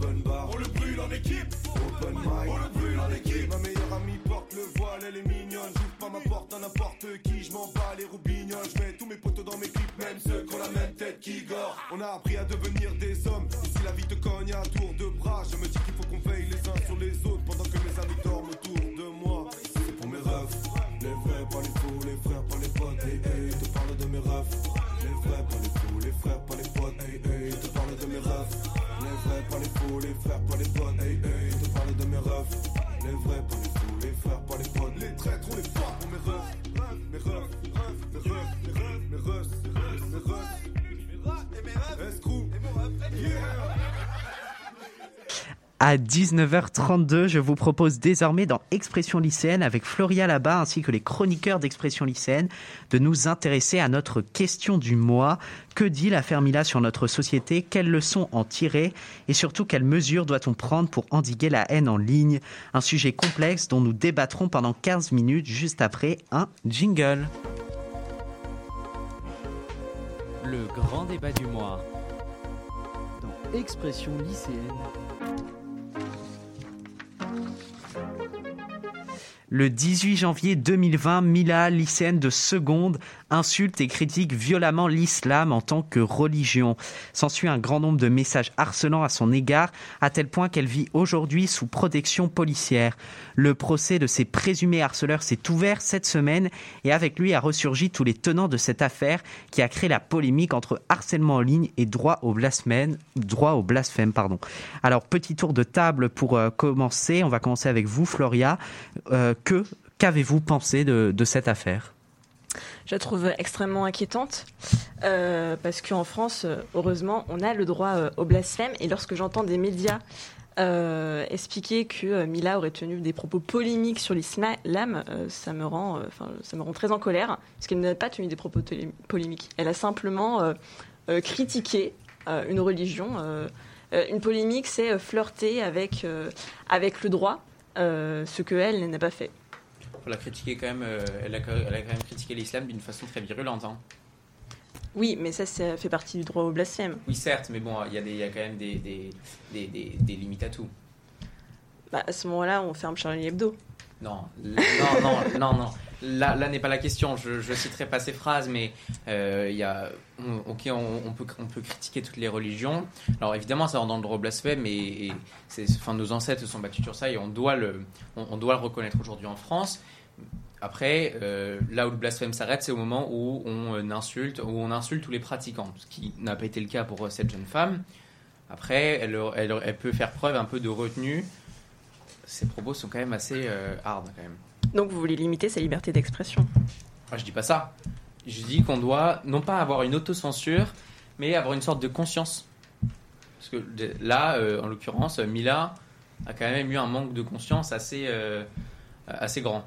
Open bar. On le brûle en équipe. Open mic. On le brûle en équipe. Ma meilleure amie porte le voile elle est mignonne. J'ouvre pas ma porte à n'importe qui Je m'en bats les roubignoles. Je mets tous mes potos dans mes clips Même ceux qui ont la même tête qu'Igor On a appris à devenir des hommes. Et si la vie te cogne à tour de bras Je me dis qu'il faut qu'on veille les uns sur les autres Pendant que mes amis dorment autour pas les faux Les frères pas les potes Hey hey te parle de mes refs. Les vrais pas les faux Les frères pas les potes Hey hey te parle de mes refs. Les vrais pas les faux Les frères pas les potes Hey te parle de mes refs. Les vrais pas les Les frères pas les potes. Les traîtres on les fuck pour mes refs. Mes refs Mes refs Mes refs Mes refs Mes refs. Escrew. Yeah À 19h32, je vous propose désormais dans Expression lycéenne avec Floria Labat ainsi que les chroniqueurs d'Expression lycéenne de nous intéresser à notre question du mois. Que dit la Fermila sur notre société? Quelles leçons en tirer? Et surtout, quelles mesures doit-on prendre pour endiguer la haine en ligne? Un sujet complexe dont nous débattrons pendant 15 minutes juste après un jingle. Le grand débat du mois. Dans Expression lycéenne. Le 18 janvier 2020, Mila, lycéenne de seconde, insulte et critique violemment l'islam en tant que religion. S'ensuit un grand nombre de messages harcelants à son égard, à tel point qu'elle vit aujourd'hui sous protection policière. Le procès de ces présumés harceleurs s'est ouvert cette semaine et avec lui a ressurgi tous les tenants de cette affaire qui a créé la polémique entre harcèlement en ligne et droit au blasphème. Droit au blasphème pardon. Alors, petit tour de table pour euh, commencer. On va commencer avec vous, Floria. Euh, que qu'avez-vous pensé de, de cette affaire? Je la trouve extrêmement inquiétante euh, parce qu'en France, heureusement, on a le droit euh, au blasphème. Et lorsque j'entends des médias euh, expliquer que Mila aurait tenu des propos polémiques sur l'islam, ça me rend, ça me rend très en colère parce qu'elle n'a pas tenu des propos polémiques. Elle a simplement critiqué une religion. une polémique, c'est flirter avec avec le droit, ce que elle n'a pas fait. Faut la critiquer quand même. euh, elle, a, elle a quand même critiqué l'islam d'une façon très virulente. hein. Oui, mais ça, ça fait partie du droit au blasphème. Oui, certes, mais bon, il y, a des- il y a quand même des, des, des, des- des limites à tout. Bah, à ce moment-là, on ferme Charlie Hebdo. Non, non, non, non, non. Là, là n'est pas la question. Je, je citerai pas ces phrases, mais euh, il y a, on- ok, on, on peut, on peut critiquer toutes les religions. Alors évidemment, ça rentre dans le droit au blasphème, et, et c'est, enfin, nos ancêtres se sont battus sur ça, et on doit le, on, on doit le reconnaître aujourd'hui en France. Après, euh, là où le blasphème s'arrête, c'est au moment où on euh, insulte, où on insulte tous les pratiquants, ce qui n'a pas été le cas pour euh, cette jeune femme. Après, elle, elle, elle peut faire preuve un peu de retenue. Ses propos sont quand même assez euh, hard, quand même. Donc vous voulez limiter sa liberté d'expression? Moi, je dis pas ça. Je dis qu'on doit non pas avoir une autocensure, mais avoir une sorte de conscience. Parce que là, euh, en l'occurrence, Mila a quand même eu un manque de conscience assez, assez grand.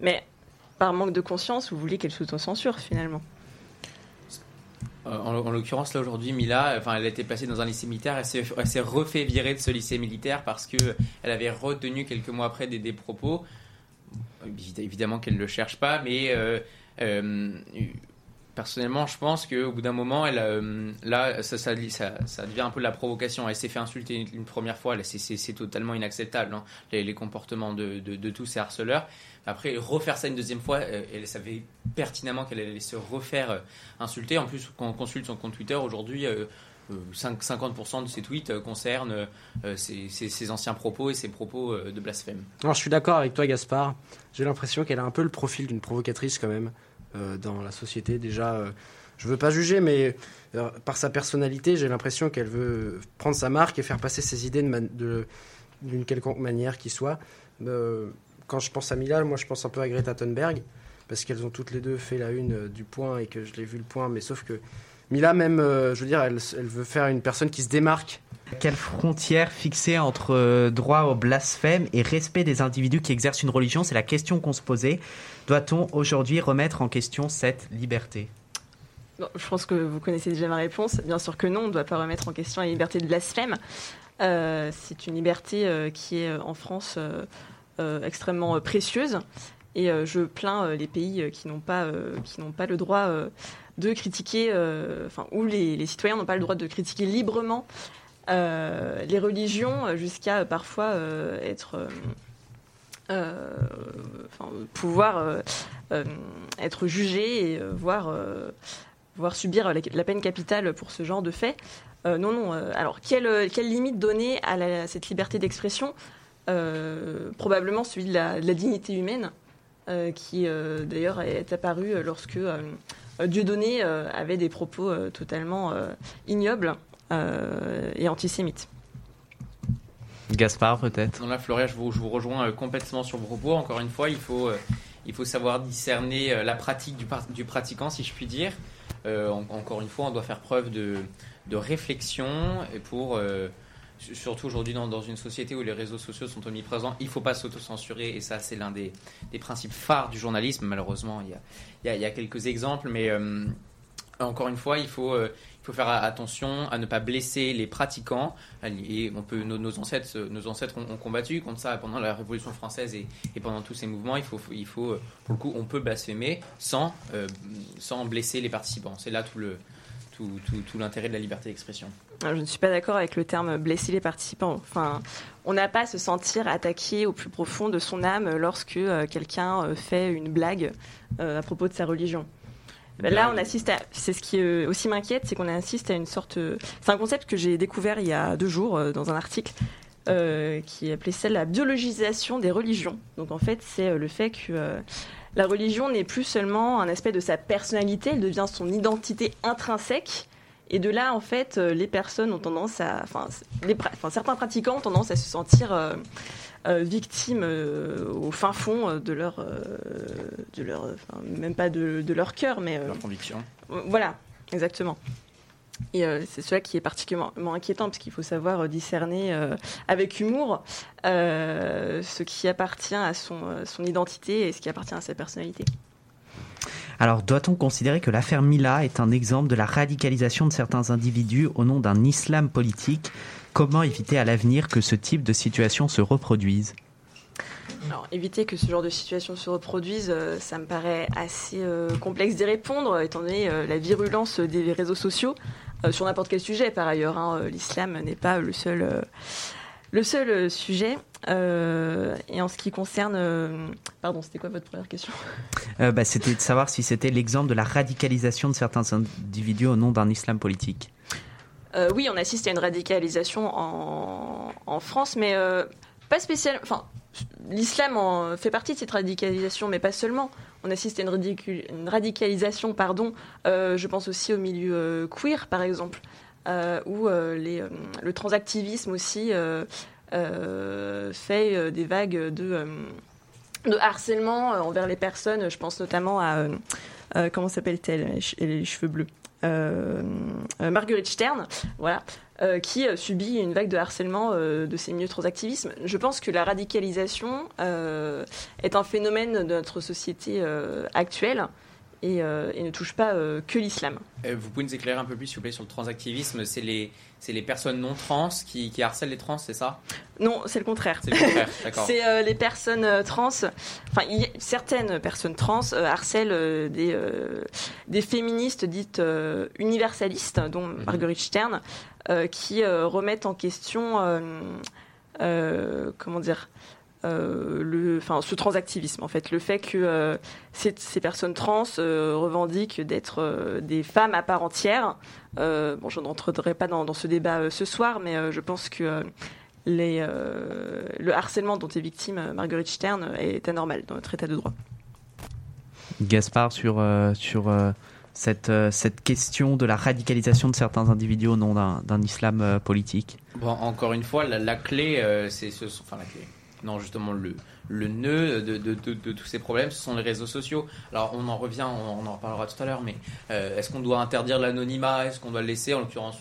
Mais par manque de conscience, vous voulez qu'elle s'auto-censure finalement. Euh, en, en l'occurrence, là aujourd'hui, Mila, enfin, elle a été placée dans un lycée militaire. Elle s'est, refait virer de ce lycée militaire parce que elle avait retenu quelques mois après des, des propos. Évi- Évidemment qu'elle ne le cherche pas, mais euh, euh, personnellement, je pense qu'au bout d'un moment, elle, euh, là, ça, devient un peu de la provocation. Elle s'est fait insulter une, première fois. C'est, totalement inacceptable, hein, les, comportements de, tous ces harceleurs. Après, refaire ça une deuxième fois, euh, elle savait pertinemment qu'elle allait se refaire euh, insulter. En plus, quand on consulte son compte Twitter, aujourd'hui, euh, euh, 5 50% de ses tweets concernent ses, anciens propos et ses propos de blasphème. Alors, je suis d'accord avec toi, Gaspard. J'ai l'impression qu'elle a un peu le profil d'une provocatrice quand même dans la société. Déjà, euh, je veux pas juger, mais euh, par sa personnalité, j'ai l'impression qu'elle veut prendre sa marque et faire passer ses idées d'une quelconque manière qui soit. Euh, quand je pense à Mila, moi, je pense un peu à Greta Thunberg parce qu'elles ont toutes les deux fait la une euh, du point et que je l'ai vu le point, mais sauf que Mila, même, euh, je veux dire, elle, elle veut faire une personne qui se démarque Quelle frontière fixée entre euh, droit au blasphème et respect des individus qui exercent une religion? C'est la question qu'on se posait. Doit-on aujourd'hui remettre en question cette liberté? Bon, je pense que vous connaissez déjà ma réponse. Bien sûr que non, on ne doit pas remettre en question la liberté de blasphème. Euh, c'est une liberté euh, qui est en France euh, euh, extrêmement euh, précieuse. Et euh, je plains euh, les pays euh, qui n'ont pas, euh, qui n'ont pas le droit euh, de critiquer, euh, enfin, où les, citoyens n'ont pas le droit de critiquer librement euh, les religions euh, jusqu'à parfois être. pouvoir être jugé et voir subir la, peine capitale pour ce genre de fait. Non, non. alors, quelle, limite donner à, cette liberté d'expression Probablement celui de la, de la dignité humaine, qui d'ailleurs est apparu lorsque Dieudonné euh, avait des propos euh, totalement euh, ignobles euh, et antisémites. Gaspard, peut-être? Non, là, Floria, je vous, je vous rejoins euh, complètement sur vos propos. Encore une fois, il faut, euh, il faut savoir discerner euh, la pratique du, pratiquant, si je puis dire. Euh, en- encore une fois, on doit faire preuve de, de réflexion et pour, euh, surtout aujourd'hui dans, une société où les réseaux sociaux sont omniprésents, il ne faut pas s'autocensurer et ça c'est l'un des, principes phares du journalisme. Malheureusement, il y a, quelques exemples, mais euh, encore une fois, il faut, euh, il faut faire attention à ne pas blesser les pratiquants. Et on peut, nos, nos ancêtres, nos ancêtres ont, combattu contre ça pendant la Révolution française et, pendant tous ces mouvements. Il faut, euh, pour le coup, on peut blasphémer sans, sans blesser les participants. C'est là tout le, tout, tout, tout l'intérêt de la liberté d'expression. Je ne suis pas d'accord avec le terme blesser les participants. Enfin, on n'a pas à se sentir attaqué au plus profond de son âme lorsque euh, quelqu'un euh, fait une blague euh, à propos de sa religion. Ben là, on assiste à. C'est ce qui aussi m'inquiète, c'est qu'on assiste à une sorte. C'est un concept que j'ai découvert il y a deux jours dans un article euh, qui appelait ça la biologisation des religions. Donc en fait, c'est le fait que euh, la religion n'est plus seulement un aspect de sa personnalité, elle devient son identité intrinsèque. Et de là, en fait, euh, les personnes ont tendance à. Enfin, les pra- enfin, certains pratiquants ont tendance à se sentir euh, euh, victimes euh, au fin fond de leur. de leur enfin, même pas de, de leur cœur, mais. Leur conviction. Voilà, exactement. Et euh, c'est cela qui est particulièrement inquiétant, parce qu'il faut savoir euh, discerner euh, avec humour euh, ce qui appartient à son, son identité et ce qui appartient à sa personnalité. Alors, doit-on considérer que l'affaire Mila est un exemple de la radicalisation de certains individus au nom d'un islam politique? Comment éviter à l'avenir que ce type de situation se reproduise? Alors, éviter que ce genre de situation se reproduise, euh, ça me paraît assez euh, complexe d'y répondre, étant donné euh, la virulence des réseaux sociaux, sur n'importe quel sujet par ailleurs. hein. Euh, L'islam n'est pas le seul, euh, le seul euh, sujet. Euh, et en ce qui concerne... euh, pardon, c'était quoi votre première question? Euh, bah, C'était de savoir si c'était l'exemple de la radicalisation de certains individus au nom d'un islam politique. Euh, oui, on assiste à une radicalisation en, en France, mais euh, pas spécialement. L'islam fait partie de cette radicalisation, mais pas seulement. On assiste à une, radicalisation, pardon. euh, je pense aussi au milieu euh, queer, par exemple, euh, où le transactivisme aussi fait des vagues de, de harcèlement envers les personnes. Je pense notamment à comment s'appelle-t-elle? Les cheveux bleus. Euh, euh, Marguerite Stern, voilà, euh, qui subit une vague de harcèlement de ces milieux transactivisme. Je pense que la radicalisation est un phénomène de notre société actuelle et, euh, et ne touche pas euh, que l'islam. Euh, Vous pouvez nous éclairer un peu plus, s'il vous plaît, sur le transactivisme C'est les, c'est les personnes non trans qui, qui harcèlent les trans, c'est ça? Non, c'est le contraire. C'est le contraire, d'accord. C'est euh, les personnes trans, enfin y certaines personnes trans euh, harcèlent euh, des, des féministes dites universalistes, dont Mhm. Marguerite Stern, qui remettent en question, comment dire, euh, le, enfin, ce transactivisme en fait, le fait que euh, ces, ces personnes trans euh, revendiquent d'être euh, des femmes à part entière. Euh, bon, je n'entrerai pas dans, dans ce débat euh, ce soir, mais euh, je pense que euh, les, euh, le harcèlement dont est victime euh, Marguerite Stern est anormal dans notre état de droit. Gaspard, sur, euh, sur euh, cette, euh, cette question de la radicalisation de certains individus au nom d'un d'un islam euh, politique Bon, encore une fois, la, la clé, euh, c'est ce, enfin la clé. Non, justement, le, le nœud de, de- de- tous ces problèmes, ce sont les réseaux sociaux. Alors, on en revient, on, en reparlera tout à l'heure, mais euh, est-ce qu'on doit interdire l'anonymat? Est-ce qu'on doit le laisser? En l'occurrence,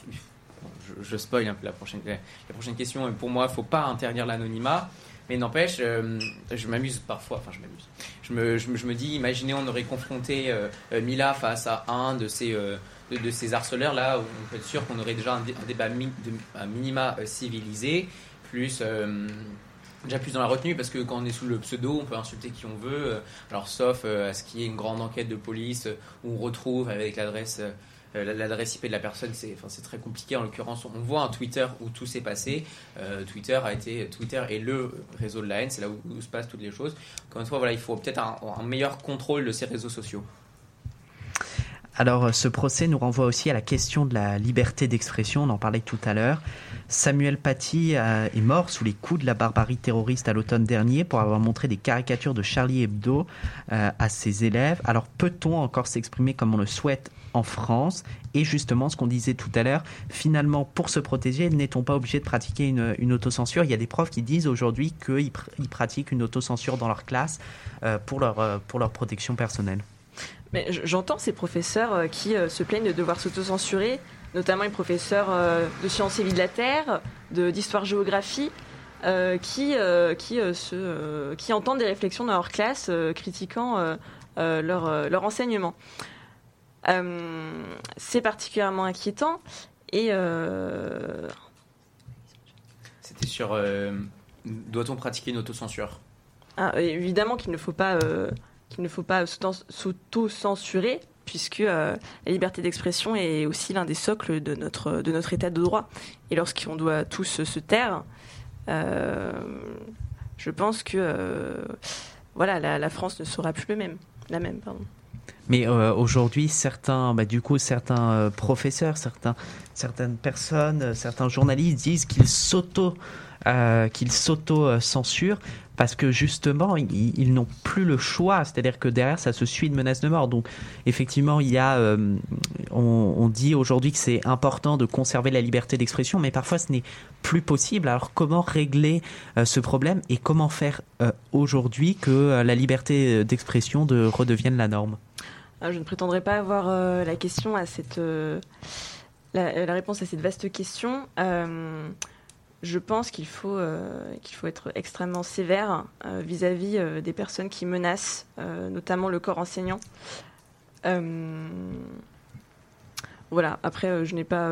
je, je spoil un peu la prochaine, la prochaine question. Pour moi, il faut pas interdire l'anonymat. Mais n'empêche, euh, je m'amuse parfois, enfin je m'amuse. Je me, je, me, dis, imaginez, on aurait confronté euh, Mila face à un de ces, de, ces harceleurs là, on peut être sûr qu'on aurait déjà un, dé- un débat de, minima civilisé, plus déjà plus dans la retenue, parce que quand on est sous le pseudo, on peut insulter qui on veut. euh, alors sauf euh, à ce qu'il y ait une grande enquête de police euh, où on retrouve avec l'adresse. l'adresse IP de la personne, c'est enfin, très compliqué. En l'occurrence, on voit un Twitter où tout s'est passé. Twitter a été Twitter est le réseau de la haine, c'est là où, se passent toutes les choses. Encore une fois, voilà, il faut peut-être un, meilleur contrôle de ces réseaux sociaux. Alors, ce procès nous renvoie aussi à la question de la liberté d'expression, on en parlait tout à l'heure. Samuel Paty euh, est mort sous les coups de la barbarie terroriste à l'automne dernier pour avoir montré des caricatures de Charlie Hebdo euh, à ses élèves. Alors, peut-on encore s'exprimer comme on le souhaite en France? Et justement, ce qu'on disait tout à l'heure, finalement, pour se protéger, n'est-on pas obligé de pratiquer une, autocensure? Il y a des profs qui disent aujourd'hui qu'ils pr- ils pratiquent une autocensure dans leur classe euh, pour, leur, protection personnelle. Mais j'entends ces professeurs qui se plaignent de devoir s'autocensurer notamment les professeurs euh, de sciences et vie de la Terre, de- d'histoire-géographie, euh, qui, euh, qui, euh, se, qui entendent des réflexions dans leur classe critiquant leur, leur enseignement. C'est particulièrement inquiétant et C'était sur. Doit-on pratiquer une autocensure? Ah, évidemment qu'il ne faut pas, qu'il ne faut pas s'auto- s'auto-censurer, puisque euh, la liberté d'expression est aussi l'un des socles de notre, de notre état de droit. Et lorsqu'on doit tous se taire, euh, je pense que euh, voilà, la, France ne sera plus le même, la même. Pardon. Mais aujourd'hui, certains, bah, du coup, certains professeurs, certains, certaines personnes, certains journalistes disent qu'ils s'auto, qu'ils s'auto-censurent parce que justement, ils, n'ont plus le choix. C'est-à-dire que derrière, ça se suit de menaces de mort. Donc, effectivement, il y a, euh, on, dit aujourd'hui que c'est important de conserver la liberté d'expression, mais parfois ce n'est plus possible. Alors, comment régler euh, ce problème et comment faire euh, aujourd'hui que la liberté d'expression de redevienne la norme? Ah, Je ne prétendrai pas avoir la question à cette, la réponse à cette vaste question. Je pense qu'il faut, euh, qu'il faut être extrêmement sévère euh, vis-à-vis euh, des personnes qui menacent, notamment le corps enseignant. Voilà. Après, je n'ai pas,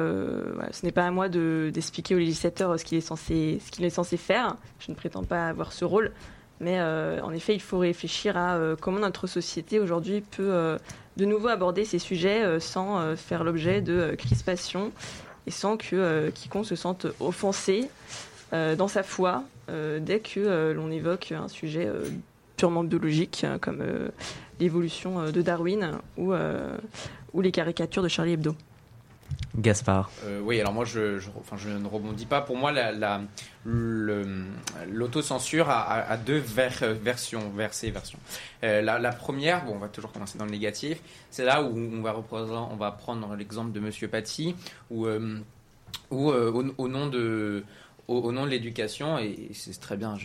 ce n'est pas à moi de d'expliquer au législateur ce qu'il est censé, ce qu'il est censé faire. Je ne prétends pas avoir ce rôle. Mais en effet, il faut réfléchir à comment notre société aujourd'hui peut de nouveau aborder ces sujets sans faire l'objet de crispations et sans que euh, quiconque se sente offensé euh, dans sa foi euh, dès que l'on évoque un sujet purement biologique euh, comme l'évolution de Darwin ou, ou les caricatures de Charlie Hebdo. Gaspard. Euh, oui, alors moi, je, enfin, je ne rebondis pas. Pour moi, l'autocensure a, deux ver- versions, versées, versions. Euh, la, première, bon, on va toujours commencer dans le négatif, c'est là où on va, on va prendre l'exemple de Monsieur Paty, où, euh, où euh, au, nom de au, nom de l'éducation et c'est très bien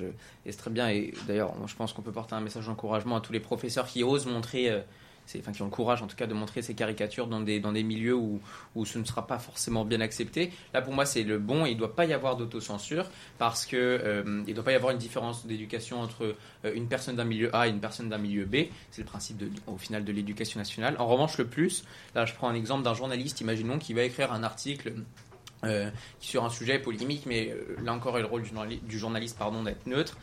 et c'est très bien et d'ailleurs je pense qu'on peut porter un message d'encouragement à tous les professeurs qui osent montrer euh, qui ont le courage en tout cas de montrer ces caricatures dans des dans des milieux où où ce ne sera pas forcément bien accepté. Là, pour moi, c'est le bon. Il ne doit pas y avoir d'autocensure parce que euh, ne doit pas y avoir une différence d'éducation entre euh, une personne d'un milieu A et une personne d'un milieu B. C'est le principe au final de l'éducation nationale. En revanche, le plus, là, je prends un exemple d'un journaliste, imaginons, qui va écrire un article. Euh, sur un sujet polémique, mais euh, là encore, est le rôle du, journali- du journaliste pardon, d'être neutre.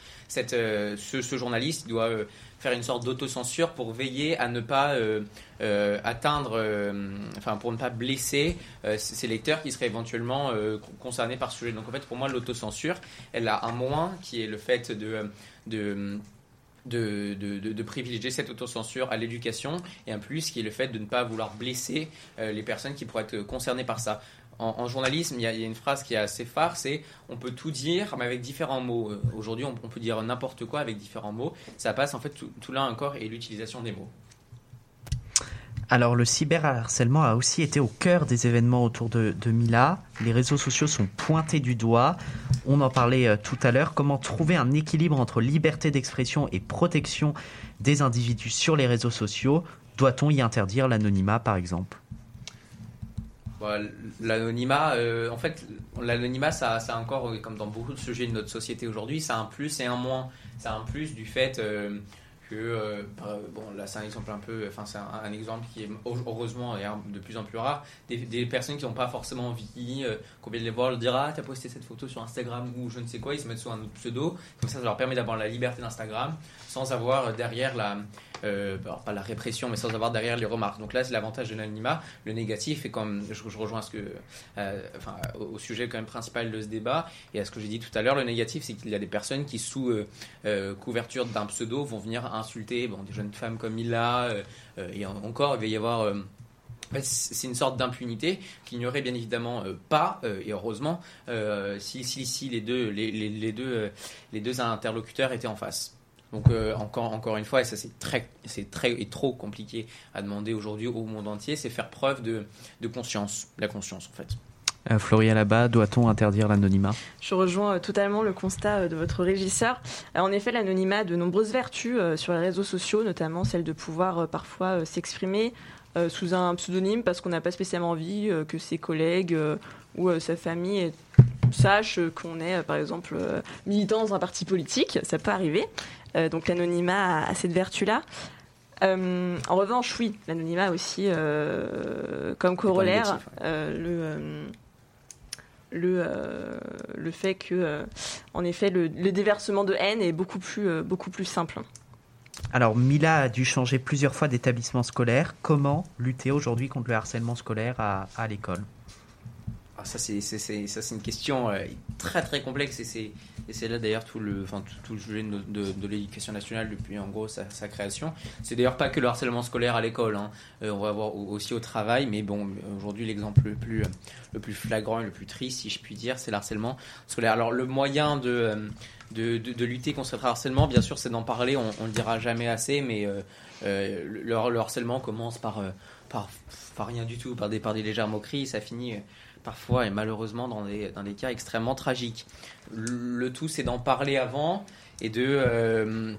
Euh, ce, journaliste doit faire une sorte d'autocensure pour veiller à ne pas atteindre, enfin pour ne pas blesser ces lecteurs qui seraient éventuellement con- concernés par ce sujet. Donc en fait, pour moi, l'autocensure, elle a un moins qui est le fait de, privilégier cette autocensure à l'éducation et un plus qui est le fait de ne pas vouloir blesser les personnes qui pourraient être concernées par ça. En, journalisme, il y, a, une phrase qui est assez phare, c'est on peut tout dire mais avec différents mots. Euh, Aujourd'hui, on, peut dire n'importe quoi avec différents mots. Ça passe en fait tout, tout là encore et l'utilisation des mots. Alors le cyberharcèlement a aussi été au cœur des événements autour de, de Mila. Les réseaux sociaux sont pointés du doigt. On en parlait euh, tout à l'heure. Comment trouver un équilibre entre liberté d'expression et protection des individus sur les réseaux sociaux? Doit-on y interdire l'anonymat par exemple? Bah, L'anonymat, euh, en fait, l'anonymat, ça, ça a encore, comme dans beaucoup de sujets de notre société aujourd'hui, ça a un plus et un moins. Ça a un plus du fait euh, que, euh, bah, bon, là, c'est un exemple un peu, enfin, c'est un, exemple qui est heureusement un- de plus en plus rare. Des, personnes qui n'ont pas forcément envie, qu'on vient de les voir, leur dire Ah, t'as posté cette photo sur Instagram ou je ne sais quoi, ils se mettent sous un autre pseudo. Comme ça, ça leur permet d'avoir la liberté d'Instagram sans avoir derrière la. Euh, alors, pas la répression, mais sans avoir derrière les remarques. Donc là, c'est l'avantage de l'anonymat. Le négatif, et comme je, rejoins ce que, enfin, au, sujet quand même principal de ce débat et à ce que j'ai dit tout à l'heure, le négatif, c'est qu'il y a des personnes qui, sous euh, euh, couverture d'un pseudo, vont venir insulter bon, des jeunes femmes comme Mila, et en- encore, il va y avoir. fait, c'est une sorte d'impunité qu'il n'y aurait bien évidemment pas, et heureusement, si, si, les, deux, les, deux, les deux interlocuteurs étaient en face. Donc euh, encore, encore une fois, et ça c'est très, c'est très et trop compliqué à demander aujourd'hui au monde entier, c'est faire preuve de, de conscience, la conscience en fait. euh, Floria là-bas, doit-on interdire l'anonymat? Je rejoins euh, totalement le constat euh, de votre régisseur. En effet, l'anonymat a de nombreuses vertus euh, sur les réseaux sociaux, notamment celle de pouvoir euh, parfois euh, s'exprimer euh, sous un pseudonyme parce qu'on n'a pas spécialement envie euh, que ses collègues euh, ou euh, sa famille sachent qu'on est, euh, par exemple, euh, militant dans un parti politique. Ça peut arriver. Euh, donc l'anonymat a, a cette vertu-là. Euh, en revanche, oui, l'anonymat aussi euh, comme corollaire négatif, ouais. euh, le, le, le fait que, en effet, le, le déversement de haine est beaucoup plus, beaucoup plus simple. Alors, Mila a dû changer plusieurs fois d'établissement scolaire. Comment lutter aujourd'hui contre le harcèlement scolaire à, à l'école? Ah, ça, c'est, une question euh, très très complexe et c'est, là d'ailleurs tout le, le sujet de, l'éducation nationale depuis en gros sa, création. C'est d'ailleurs pas que le harcèlement scolaire à l'école, hein. Euh, on va voir au- aussi au travail, mais bon, aujourd'hui l'exemple le plus, le flagrant et le plus triste, si je puis dire, c'est le harcèlement scolaire. Alors le moyen de, euh, lutter contre ce harcèlement, bien sûr, c'est d'en parler, on, on le dira jamais assez, mais le, le harcèlement commence par, rien du tout, par des légères moqueries, ça finit... parfois et malheureusement dans des, dans des cas extrêmement tragiques. Le, tout, c'est d'en parler avant et de euh,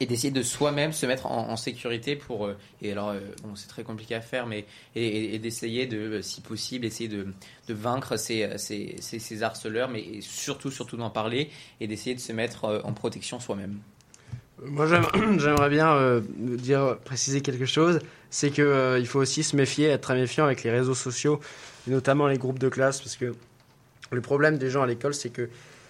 et d'essayer de soi-même se mettre en, sécurité pour euh, et alors euh, bon c'est très compliqué à faire mais et, d'essayer de si possible essayer de, de vaincre ces, ces, ces, ces harceleurs mais surtout surtout d'en parler et d'essayer de se mettre en protection soi-même. Moi, j'aime- j'aimerais bien dire, préciser quelque chose. C'est que il faut aussi se méfier, être très méfiant avec les réseaux sociaux, et notamment les groupes de classe, parce que le problème des gens à l'école, c'est que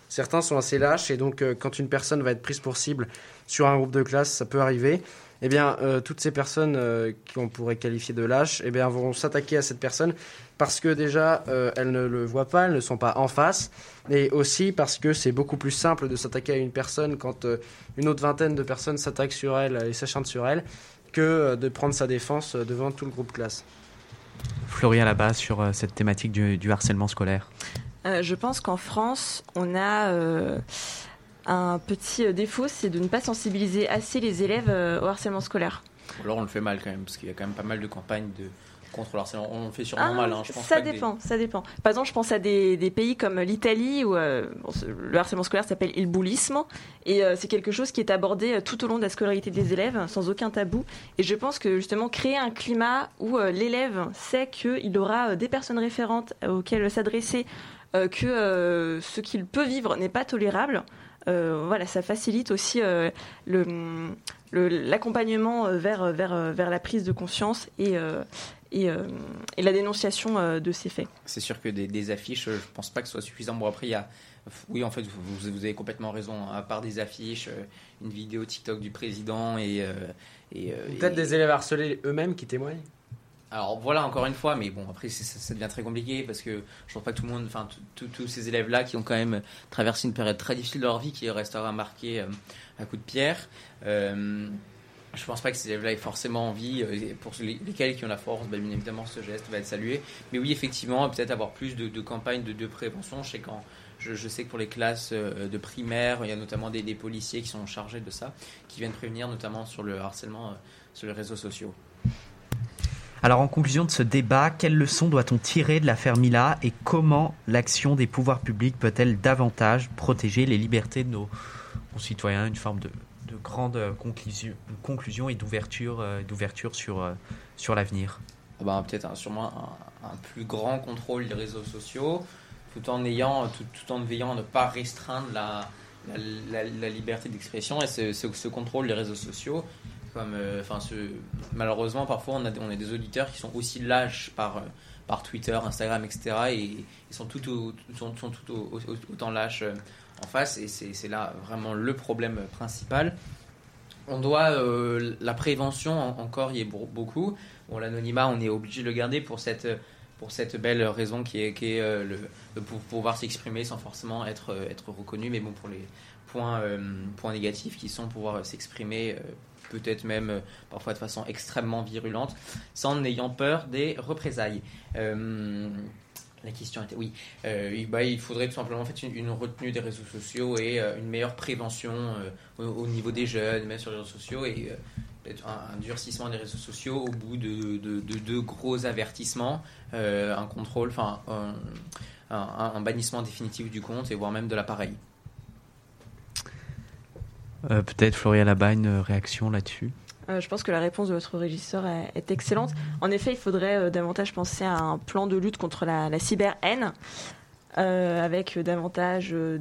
certains sont assez lâches, et donc euh, quand une personne va être prise pour cible sur un groupe de classe, ça peut arriver. Eh bien, euh, toutes ces personnes euh, qu'on pourrait qualifier de lâches, eh bien, vont s'attaquer à cette personne parce que déjà, elles ne le voient pas, elles ne sont pas en face, et aussi parce que c'est beaucoup plus simple de s'attaquer à une personne quand une autre vingtaine de personnes s'attaquent sur elle et s'acharnent sur elle que de prendre sa défense devant tout le groupe classe. Florian là-bas sur euh, cette thématique du, du harcèlement scolaire. Euh, je pense qu'en France, on a euh, un petit défaut, c'est de ne pas sensibiliser assez les élèves euh, au harcèlement scolaire. Alors on le fait mal quand même parce qu'il y a quand même pas mal de campagnes de contre le harcèlement. On le fait sûrement Ah, mal. Hein. Je pense ça pas que des- dépend, ça dépend. Par exemple, je pense à des, des pays comme l'Italie où euh, bon, le harcèlement scolaire s'appelle il bullisme et euh, c'est quelque chose qui est abordé euh, tout au long de la scolarité des élèves sans aucun tabou. Et je pense que justement créer un climat où euh, l'élève sait qu'il aura des personnes référentes auxquelles s'adresser, que ce qu'il peut vivre n'est pas tolérable. euh, voilà, ça facilite aussi euh, l'accompagnement vers, vers, vers la prise de conscience et, euh, et, euh, et la dénonciation euh, de ces faits. C'est sûr que des, des affiches, euh, je pense pas que ce soit suffisant. Bon, après, il y a. Oui, en fait, vous, vous avez complètement raison. À part des affiches, une vidéo TikTok du président et. et, Peut-être et- des élèves harcelés eux-mêmes qui témoignent. Alors voilà, encore une fois, mais bon, après, ça, ça devient très compliqué parce que je pense pas que tout le monde. Enfin, tous ces élèves-là qui ont quand même traversé une période très difficile de leur vie qui restera marquée euh, à coups de pierre. Euh, je pense pas que ces élèves-là aient forcément envie, euh, pour les- lesquels qui ont la force, bah, bien évidemment, ce geste va être salué. Mais oui, effectivement, peut-être avoir plus de, campagnes de, prévention. Je sais, quand, je, sais que pour les classes euh, de primaire, il y a notamment des, policiers qui sont chargés de ça, qui viennent prévenir notamment sur le harcèlement euh, sur les réseaux sociaux. Alors en conclusion de ce débat, quelle leçon doit-on tirer de l'affaire Mila et comment l'action des pouvoirs publics peut-elle davantage protéger les libertés de nos concitoyens? Une forme de, de grande conclusion, conclusion et d'ouverture euh, euh, sur l'avenir. Ah ben, peut-être un- sûrement un, un plus grand contrôle des réseaux sociaux, tout en ayant, tout, en veillant à ne pas restreindre la, liberté d'expression et ce, contrôle des réseaux sociaux. Comme, euh, malheureusement, parfois, on a, des auditeurs qui sont aussi lâches par, Twitter, Instagram, etc. Et ils sont tout, autant lâches en face. Et c'est là vraiment le problème principal. On doit euh, la prévention en- encore y est beau- beaucoup. Bon, l'anonymat, on est obligé de le garder pour cette pour cette belle raison qui est, qui est euh, le, pouvoir s'exprimer sans forcément être euh, être reconnu. Mais bon, pour les points points négatifs qui sont pouvoir s'exprimer. peut-être même parfois de façon extrêmement virulente, sans n'ayant peur des représailles. La question était, oui, euh, bah, il faudrait tout simplement en fait, une, retenue des réseaux sociaux et euh, une meilleure prévention euh, au, au niveau des jeunes, même sur les réseaux sociaux, et un, un durcissement des réseaux sociaux au bout de deux de, de gros avertissements, un contrôle, enfin un, bannissement définitif du compte et voire même de l'appareil. Peut-être Florian là-bas une réaction là-dessus? Euh, je pense que la réponse de votre régisseur est, est excellente. En effet, il faudrait euh, davantage penser à un plan de lutte contre la, la cyber-haine, euh, avec davantage de,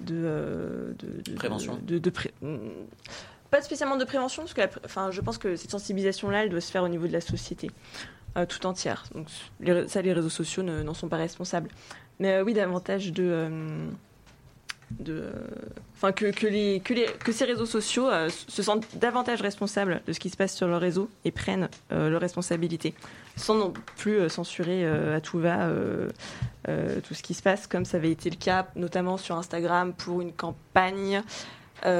de, de- de- Prévention. de- pré- mm, Pas spécialement de prévention, parce que la enfin, je pense que cette sensibilisation-là, elle doit se faire au niveau de la société tout entière. Donc, les ça, les réseaux sociaux ne- n'en sont pas responsables. Mais oui, davantage de. De, enfin que, que, les, que, les, que ces réseaux sociaux euh, se sentent davantage responsables de ce qui se passe sur leur réseau et prennent euh, leurs responsabilités, sans non plus euh, censurer euh, à tout va tout ce qui se passe, comme ça avait été le cas notamment sur Instagram pour une campagne Bah,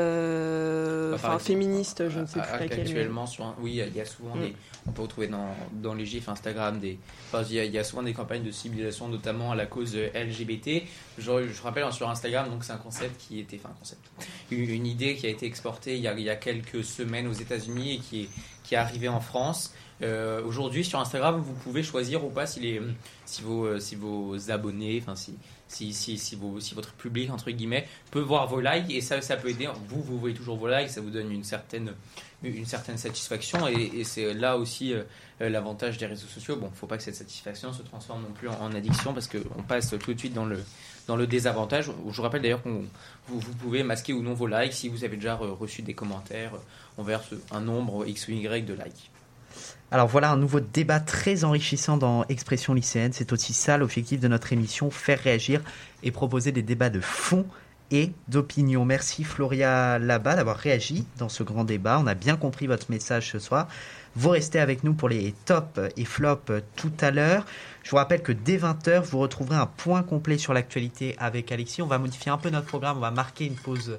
enfin, féministe, je ne sais plus laquelle. mais- Actuellement, sur un- oui, il y a souvent Mm. des. On peut retrouver dans, dans les gifs Instagram des. enfin, il, y a, souvent des campagnes de civilisation, notamment à la cause LGBT. Je, je rappelle hein, sur Instagram, donc c'est un concept qui était, enfin un concept, une, idée qui a été exportée il y a, il y a quelques semaines aux États-Unis et qui est qui est arrivée en France. Euh, Aujourd'hui, sur Instagram, vous pouvez choisir ou pas si les si vos euh, si vos abonnés, enfin si si, votre public entre guillemets peut voir vos likes et ça ça peut aider. Vous vous voyez toujours vos likes, ça vous donne une certaine satisfaction et, c'est là aussi euh, euh, l'avantage des réseaux sociaux. Bon, faut pas que cette satisfaction se transforme non plus en, addiction parce qu'on passe tout de suite dans le dans le désavantage. Je vous rappelle d'ailleurs qu'on vous, vous pouvez masquer ou non vos likes si vous avez déjà euh, reçu des commentaires euh, envers ce- un nombre x ou y de likes. Alors voilà un nouveau débat très enrichissant dans Expression lycéenne. C'est aussi ça l'objectif de notre émission, faire réagir et proposer des débats de fond et d'opinion. Merci Floria Labat d'avoir réagi dans ce grand débat. On a bien compris votre message ce soir. Vous restez avec nous pour les tops et flops tout à l'heure. Je vous rappelle que dès 20h, vous retrouverez un point complet sur l'actualité avec Alexis. On va modifier un peu notre programme. On va marquer une pause,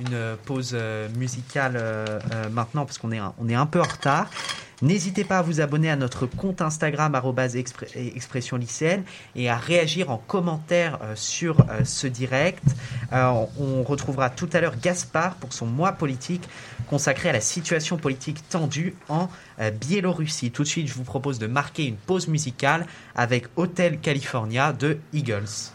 une pause euh, musicale euh, euh, maintenant parce qu'on est, un- on est un peu en retard. N'hésitez pas à vous abonner à notre compte Instagram expression lycéenne et à réagir en commentaire sur ce direct. On retrouvera tout à l'heure Gaspard pour son mois politique consacré à la situation politique tendue en Biélorussie. Tout de suite, je vous propose de marquer une pause musicale avec Hotel California de Eagles.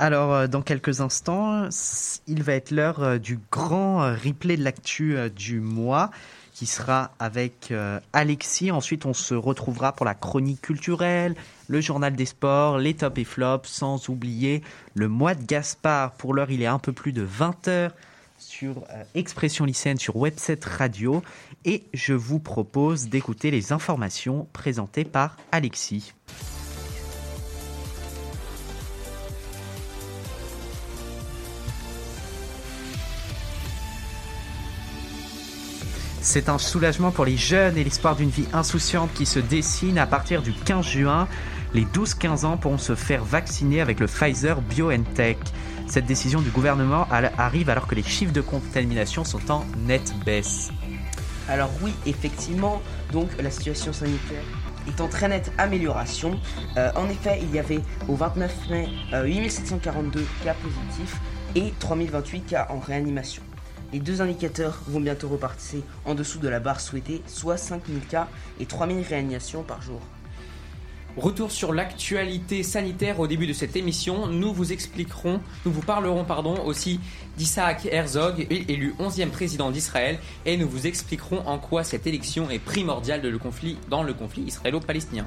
Alors, euh, dans quelques instants, il va être l'heure euh, du grand euh, replay de l'actu du mois qui sera avec Alexis. Ensuite, on se retrouvera pour la chronique culturelle, le journal des sports, les tops et flops, sans oublier le mois de Gaspard. Pour l'heure, il est un peu plus de 20 heures sur Expression lycéenne sur Webset Radio. Et je vous propose d'écouter les informations présentées par Alexis. C'est un soulagement pour les jeunes et l'espoir d'une vie insouciante qui se dessine à partir du 15 juin. Les 12-15 ans pourront se faire vacciner avec le Pfizer BioNTech. Cette décision du gouvernement arrive alors que les chiffres de contamination sont en nette baisse. Alors oui, effectivement, donc la situation sanitaire est en très nette amélioration. Euh, en effet, il y avait au 29 mai euh, 8742 cas positifs et 3028 cas en réanimation. Les deux indicateurs vont bientôt repartir en dessous de la barre souhaitée, soit 5000 cas et 3000 réanimations par jour. Retour sur l'actualité sanitaire au début de cette émission. Nous vous expliquerons, nous vous parlerons pardon, aussi d'Isaac Herzog, élu 11e président d'Israël, et nous vous expliquerons en quoi cette élection est primordiale de le conflit, dans le conflit israélo-palestinien.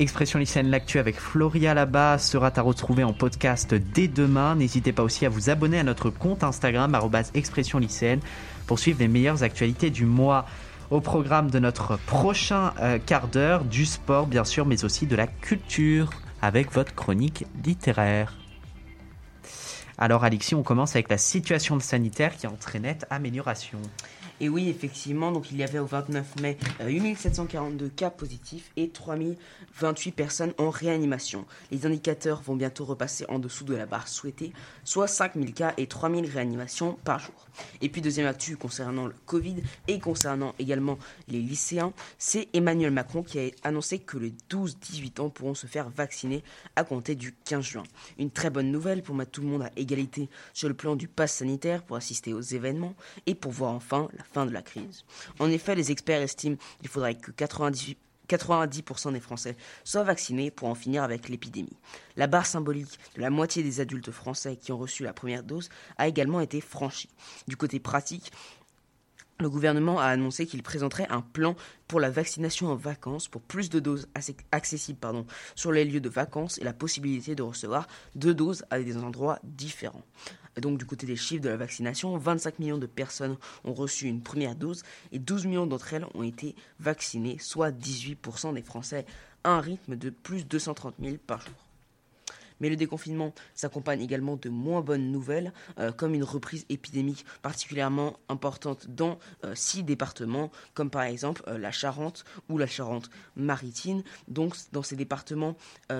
Expression lycéenne L'actu avec Floria là-bas sera à retrouver en podcast dès demain. N'hésitez pas aussi à vous abonner à notre compte Instagram expression lycéenne pour suivre les meilleures actualités du mois. Au programme de notre prochain euh, quart d'heure, du sport bien sûr, mais aussi de la culture avec votre chronique littéraire. Alors Alexis, on commence avec la situation sanitaire qui est en très nette amélioration. Et oui, effectivement, donc il y avait au 29 mai euh, 8742 cas positifs et 3028 personnes en réanimation. Les indicateurs vont bientôt repasser en dessous de la barre souhaitée, soit 5000 cas et 3000 réanimations par jour. Et puis deuxième actu concernant le Covid et concernant également les lycéens, c'est Emmanuel Macron qui a annoncé que les 12-18 ans pourront se faire vacciner à compter du 15 juin. Une très bonne nouvelle pour mettre tout le monde à égalité sur le plan du pass sanitaire pour assister aux événements et pour voir enfin la fin de la crise. En effet, les experts estiment qu'il faudrait que 98 90% des Français soient vaccinés pour en finir avec l'épidémie. La barre symbolique de la moitié des adultes français qui ont reçu la première dose a également été franchie. Du côté pratique, le gouvernement a annoncé qu'il présenterait un plan pour la vaccination en vacances pour plus de doses accessibles sur les lieux de vacances et la possibilité de recevoir deux doses à des endroits différents. Donc du côté des chiffres de la vaccination, 25 millions de personnes ont reçu une première dose et 12 millions d'entre elles ont été vaccinées, soit 18% des Français à un rythme de plus de 230 000 par jour. Mais le déconfinement s'accompagne également de moins bonnes nouvelles, euh, comme une reprise épidémique particulièrement importante dans euh, six départements, comme par exemple euh, la Charente ou la Charente-Maritime. Donc, dans ces départements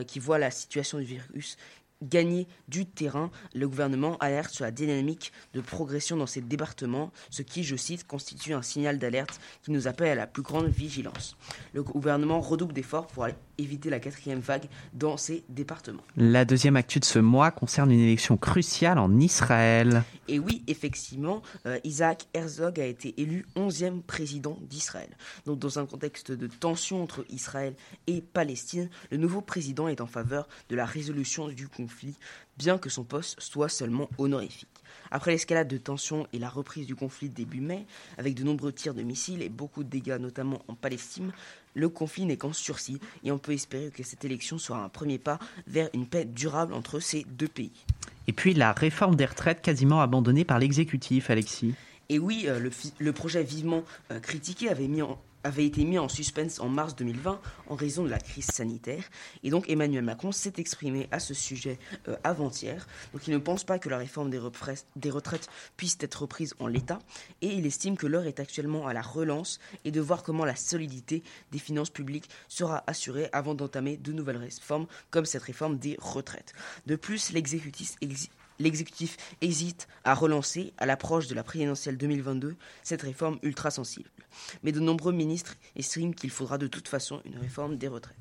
qui voient la situation du virus gagner du terrain, le gouvernement alerte sur la dynamique de progression dans ces départements, ce qui, je cite, constitue un signal d'alerte qui nous appelle à la plus grande vigilance. Le gouvernement redouble d'efforts pour éviter la quatrième vague dans ces départements. La deuxième actu de ce mois concerne une élection cruciale en Israël. Et oui, effectivement, euh, Isaac Herzog a été élu 11e président d'Israël. Donc dans un contexte de tension entre Israël et Palestine, le nouveau président est en faveur de la résolution du conflit, bien que son poste soit seulement honorifique. Après l'escalade de tensions et la reprise du conflit début mai, avec de nombreux tirs de missiles et beaucoup de dégâts notamment en Palestine, le conflit n'est qu'en sursis et on peut espérer que cette élection sera un premier pas vers une paix durable entre ces deux pays. Et puis la réforme des retraites quasiment abandonnée par l'exécutif, Alexis. Et oui, euh, le, projet vivement euh, critiqué avait, mis en- avait été mis en suspense en mars 2020 en raison de la crise sanitaire. Et donc Emmanuel Macron s'est exprimé à ce sujet euh, avant-hier. Donc il ne pense pas que la réforme des, retraites puisse être reprise en l'état. Et il estime que l'heure est actuellement à la relance et de voir comment la solidité des finances publiques sera assurée avant d'entamer de nouvelles réformes comme cette réforme des retraites. De plus, l'exécutif L'exécutif hésite à relancer, à l'approche de la présidentielle 2022, cette réforme ultra sensible. Mais de nombreux ministres estiment qu'il faudra de toute façon une réforme des retraites.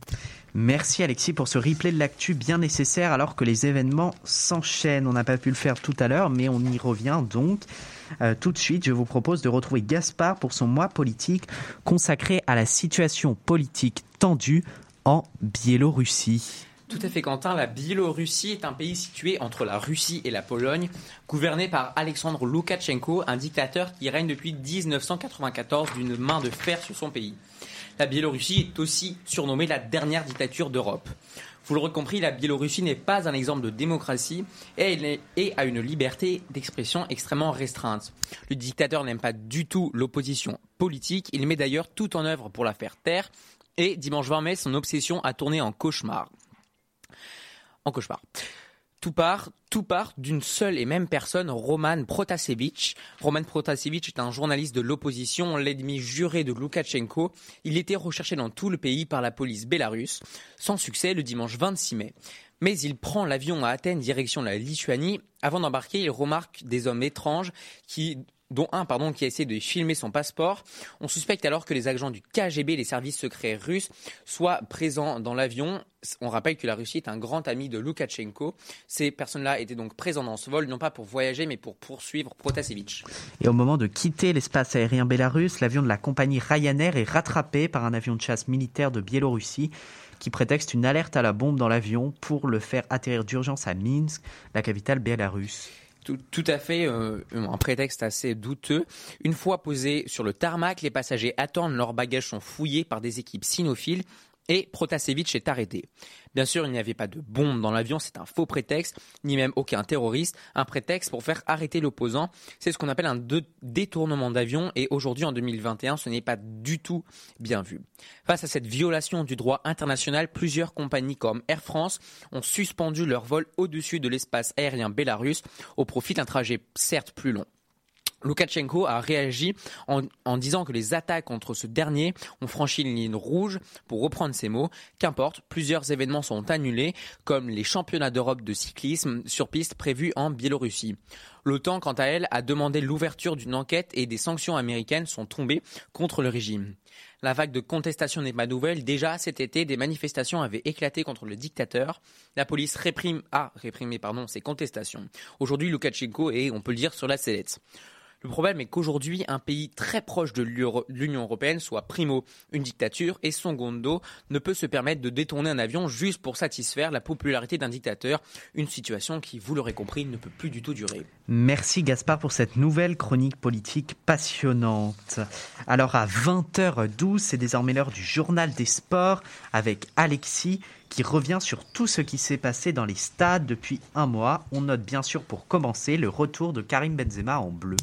Merci Alexis pour ce replay de l'actu bien nécessaire alors que les événements s'enchaînent. On n'a pas pu le faire tout à l'heure, mais on y revient donc. Euh, tout de suite, je vous propose de retrouver Gaspard pour son mois politique consacré à la situation politique tendue en Biélorussie. Tout à fait, Quentin. La Biélorussie est un pays situé entre la Russie et la Pologne, gouverné par Alexandre Loukachenko, un dictateur qui règne depuis 1994 d'une main de fer sur son pays. La Biélorussie est aussi surnommée la dernière dictature d'Europe. Vous l'aurez compris, la Biélorussie n'est pas un exemple de démocratie et elle est- a une liberté d'expression extrêmement restreinte. Le dictateur n'aime pas du tout l'opposition politique, il met d'ailleurs tout en œuvre pour la faire taire et dimanche 20 mai, son obsession a tourné en cauchemar cauchemar. Tout part, tout part d'une seule et même personne, Roman Protasevich. Roman Protasevich est un journaliste de l'opposition, l'ennemi juré de Loukachenko. Il était recherché dans tout le pays par la police bélarusse, sans succès le dimanche 26 mai. Mais il prend l'avion à Athènes, direction la Lituanie. Avant d'embarquer, il remarque des hommes étranges qui dont un pardon, qui a essayé de filmer son passeport. On suspecte alors que les agents du KGB, les services secrets russes, soient présents dans l'avion. On rappelle que la Russie est un grand ami de Loukachenko. Ces personnes-là étaient donc présentes dans ce vol, non pas pour voyager, mais pour poursuivre Protasevich. Et au moment de quitter l'espace aérien bélarusse, l'avion de la compagnie Ryanair est rattrapé par un avion de chasse militaire de Biélorussie qui prétexte une alerte à la bombe dans l'avion pour le faire atterrir d'urgence à Minsk, la capitale bélarusse. Tout, à fait, euh, un prétexte assez douteux. Une fois posés sur le tarmac, les passagers attendent, leurs bagages sont fouillés par des équipes sinophiles et Protasevich est arrêté. Bien sûr, il n'y avait pas de bombe dans l'avion, c'est un faux prétexte, ni même aucun terroriste, un prétexte pour faire arrêter l'opposant. C'est ce qu'on appelle un détournement d'avion et aujourd'hui, en 2021, ce n'est pas du tout bien vu. Face à cette violation du droit international, plusieurs compagnies comme Air France ont suspendu leur vol au-dessus de l'espace aérien bélarus au profit d'un trajet certes plus long. Loukachenko a réagi en, disant que les attaques contre ce dernier ont franchi une ligne rouge, pour reprendre ses mots. Qu'importe, plusieurs événements sont annulés, comme les championnats d'Europe de cyclisme sur piste prévus en Biélorussie. L'OTAN, quant à elle, a demandé l'ouverture d'une enquête et des sanctions américaines sont tombées contre le régime. La vague de contestation n'est pas nouvelle. Déjà cet été, des manifestations avaient éclaté contre le dictateur. La police réprime, a réprimé pardon, ces contestations. Aujourd'hui, Loukachenko est, on peut le dire, sur la sellette. Le problème est qu'aujourd'hui, un pays très proche de l'Union européenne, soit primo une dictature, et secondo ne peut se permettre de détourner un avion juste pour satisfaire la popularité d'un dictateur, une situation qui, vous l'aurez compris, ne peut plus du tout durer. Merci Gaspard pour cette nouvelle chronique politique passionnante. Alors à 20h12, c'est désormais l'heure du journal des sports avec Alexis qui revient sur tout ce qui s'est passé dans les stades depuis un mois. On note bien sûr pour commencer le retour de Karim Benzema en bleu.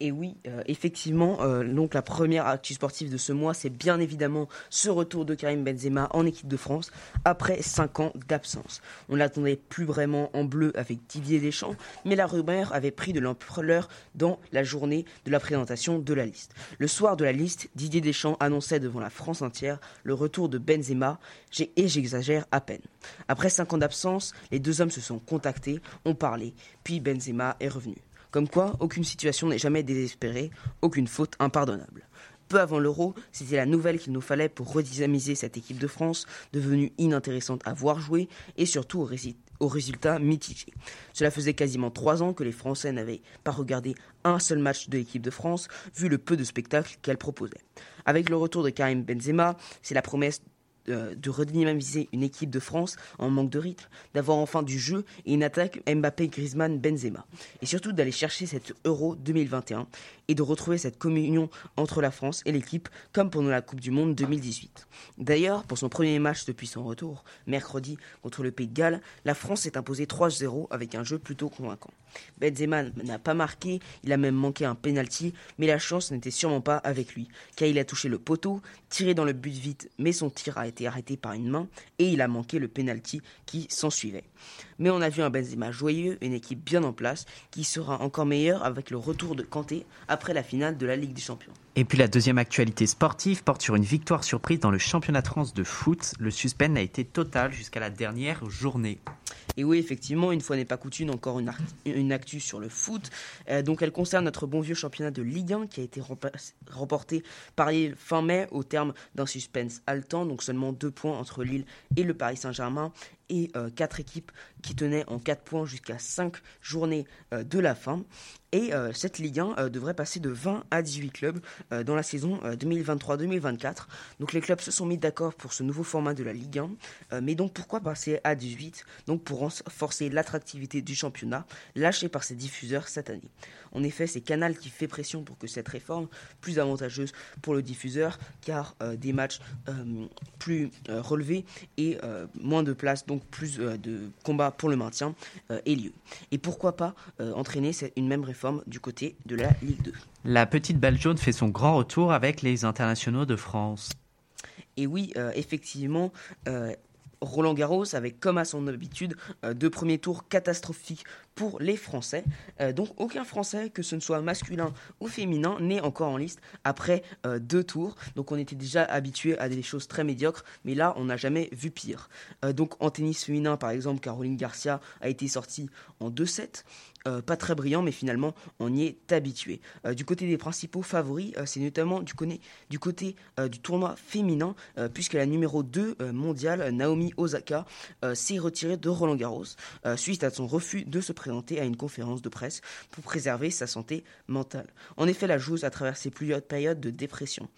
Et oui, euh, effectivement, euh, donc la première actu sportive de ce mois, c'est bien évidemment ce retour de Karim Benzema en équipe de France après 5 ans d'absence. On l'attendait plus vraiment en bleu avec Didier Deschamps, mais la rumeur avait pris de l'ampleur dans la journée de la présentation de la liste. Le soir de la liste, Didier Deschamps annonçait devant la France entière le retour de Benzema, et j'exagère à peine. Après 5 ans d'absence, les deux hommes se sont contactés, ont parlé, puis Benzema est revenu. Comme quoi, aucune situation n'est jamais désespérée, aucune faute impardonnable. Peu avant l'euro, c'était la nouvelle qu'il nous fallait pour redynamiser cette équipe de France, devenue inintéressante à voir jouer et surtout au, résultat mitigé. Cela faisait quasiment trois ans que les Français n'avaient pas regardé un seul match de l'équipe de France, vu le peu de spectacles qu'elle proposait. Avec le retour de Karim Benzema, c'est la promesse euh, de redynamiser une équipe de France en manque de rythme, d'avoir enfin du jeu et une attaque Mbappé, Griezmann, Benzema. Et surtout d'aller chercher cette Euro 2021 et de retrouver cette communion entre la France et l'équipe comme pendant la Coupe du Monde 2018. D'ailleurs, pour son premier match depuis son retour, mercredi contre le Pays de Galles, la France s'est imposée 3-0 avec un jeu plutôt convaincant. Benzema n'a pas marqué, il a même manqué un penalty, mais la chance n'était sûrement pas avec lui, car il a touché le poteau, tiré dans le but vite, mais son tir a été arrêté par une main et il a manqué le penalty qui s'ensuivait. Mais on a vu un Benzema joyeux, une équipe bien en place, qui sera encore meilleure avec le retour de Kanté après la finale de la Ligue des Champions. Et puis la deuxième actualité sportive porte sur une victoire surprise dans le championnat de France de foot. Le suspense a été total jusqu'à la dernière journée. Et oui, effectivement, une fois n'est pas coutume, encore une, une actu sur le foot. Euh, donc elle concerne notre bon vieux championnat de Ligue 1 qui a été remporté par Lille fin mai au terme d'un suspense haletant, donc seulement deux points entre Lille et le Paris Saint-Germain et euh, quatre équipes qui tenaient en 4 points jusqu'à 5 journées euh, de la fin. Et euh, cette Ligue 1 devrait passer de 20 à 18 clubs dans la saison 2023-2024. Donc les clubs se sont mis d'accord pour ce nouveau format de la Ligue 1. mais donc pourquoi passer à 18 Donc pour renforcer l'attractivité du championnat lâché par ses diffuseurs cette année. En effet, c'est Canal qui fait pression pour que cette réforme plus avantageuse pour le diffuseur car des matchs plus relevés et moins de place donc plus euh, de combats pour le maintien euh, ait lieu. Et pourquoi pas euh, entraîner une même réforme? Du côté de la Ligue 2 La petite balle jaune fait son grand retour avec les internationaux de France. Et oui, effectivement, Roland Garros avec comme à son habitude euh, deux premiers tours catastrophiques pour les Français. Euh, donc aucun Français, que ce ne soit masculin ou féminin, n'est encore en liste après euh, deux tours. Donc on était déjà habitué à des choses très médiocres, mais là on n'a jamais vu pire. donc en tennis féminin par exemple, Caroline Garcia a été sortie en 2-7. Euh, pas très brillant, mais finalement on y est habitué. Euh, du côté des principaux favoris, euh, c'est notamment du, côté du tournoi féminin, puisque la numéro 2 mondiale, Naomi Osaka, s'est retirée de Roland Garros, suite à son refus de se présenter à une conférence de presse pour préserver sa santé mentale. En effet, la joueuse a traversé plusieurs périodes de dépression.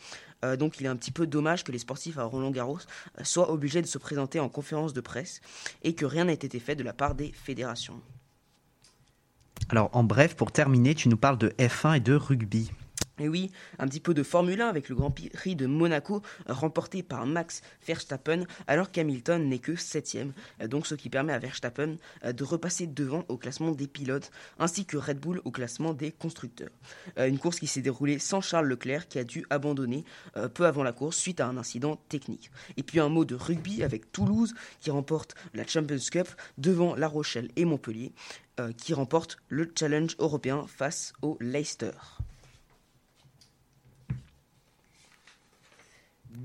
donc il est un petit peu dommage que les sportifs à Roland Garros soient obligés de se présenter en conférence de presse et que rien n'ait été fait de la part des fédérations. Alors en bref, pour terminer, tu nous parles de F1 et de rugby. Et oui, un petit peu de Formule 1 avec le Grand Prix de Monaco remporté par Max Verstappen alors qu'Hamilton n'est que 7 donc ce qui permet à Verstappen euh, de repasser devant au classement des pilotes ainsi que Red Bull au classement des constructeurs. Euh, une course qui s'est déroulée sans Charles Leclerc qui a dû abandonner euh, peu avant la course suite à un incident technique. Et puis un mot de rugby avec Toulouse qui remporte la Champions Cup devant La Rochelle et Montpellier. Euh, qui remporte le challenge européen face au Leicester.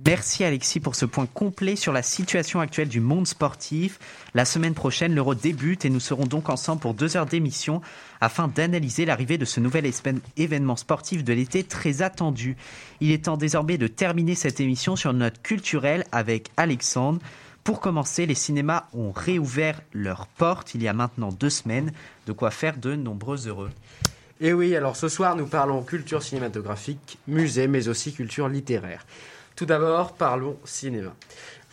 Merci Alexis pour ce point complet sur la situation actuelle du monde sportif. La semaine prochaine, l'Euro débute et nous serons donc ensemble pour deux heures d'émission afin d'analyser l'arrivée de ce nouvel événement sportif de l'été très attendu. Il est temps désormais de terminer cette émission sur une note culturelle avec Alexandre. Pour commencer, les cinémas ont réouvert leurs portes il y a maintenant deux semaines, de quoi faire de nombreux heureux. Et oui, alors ce soir nous parlons culture cinématographique, musée, mais aussi culture littéraire. Tout d'abord, parlons cinéma.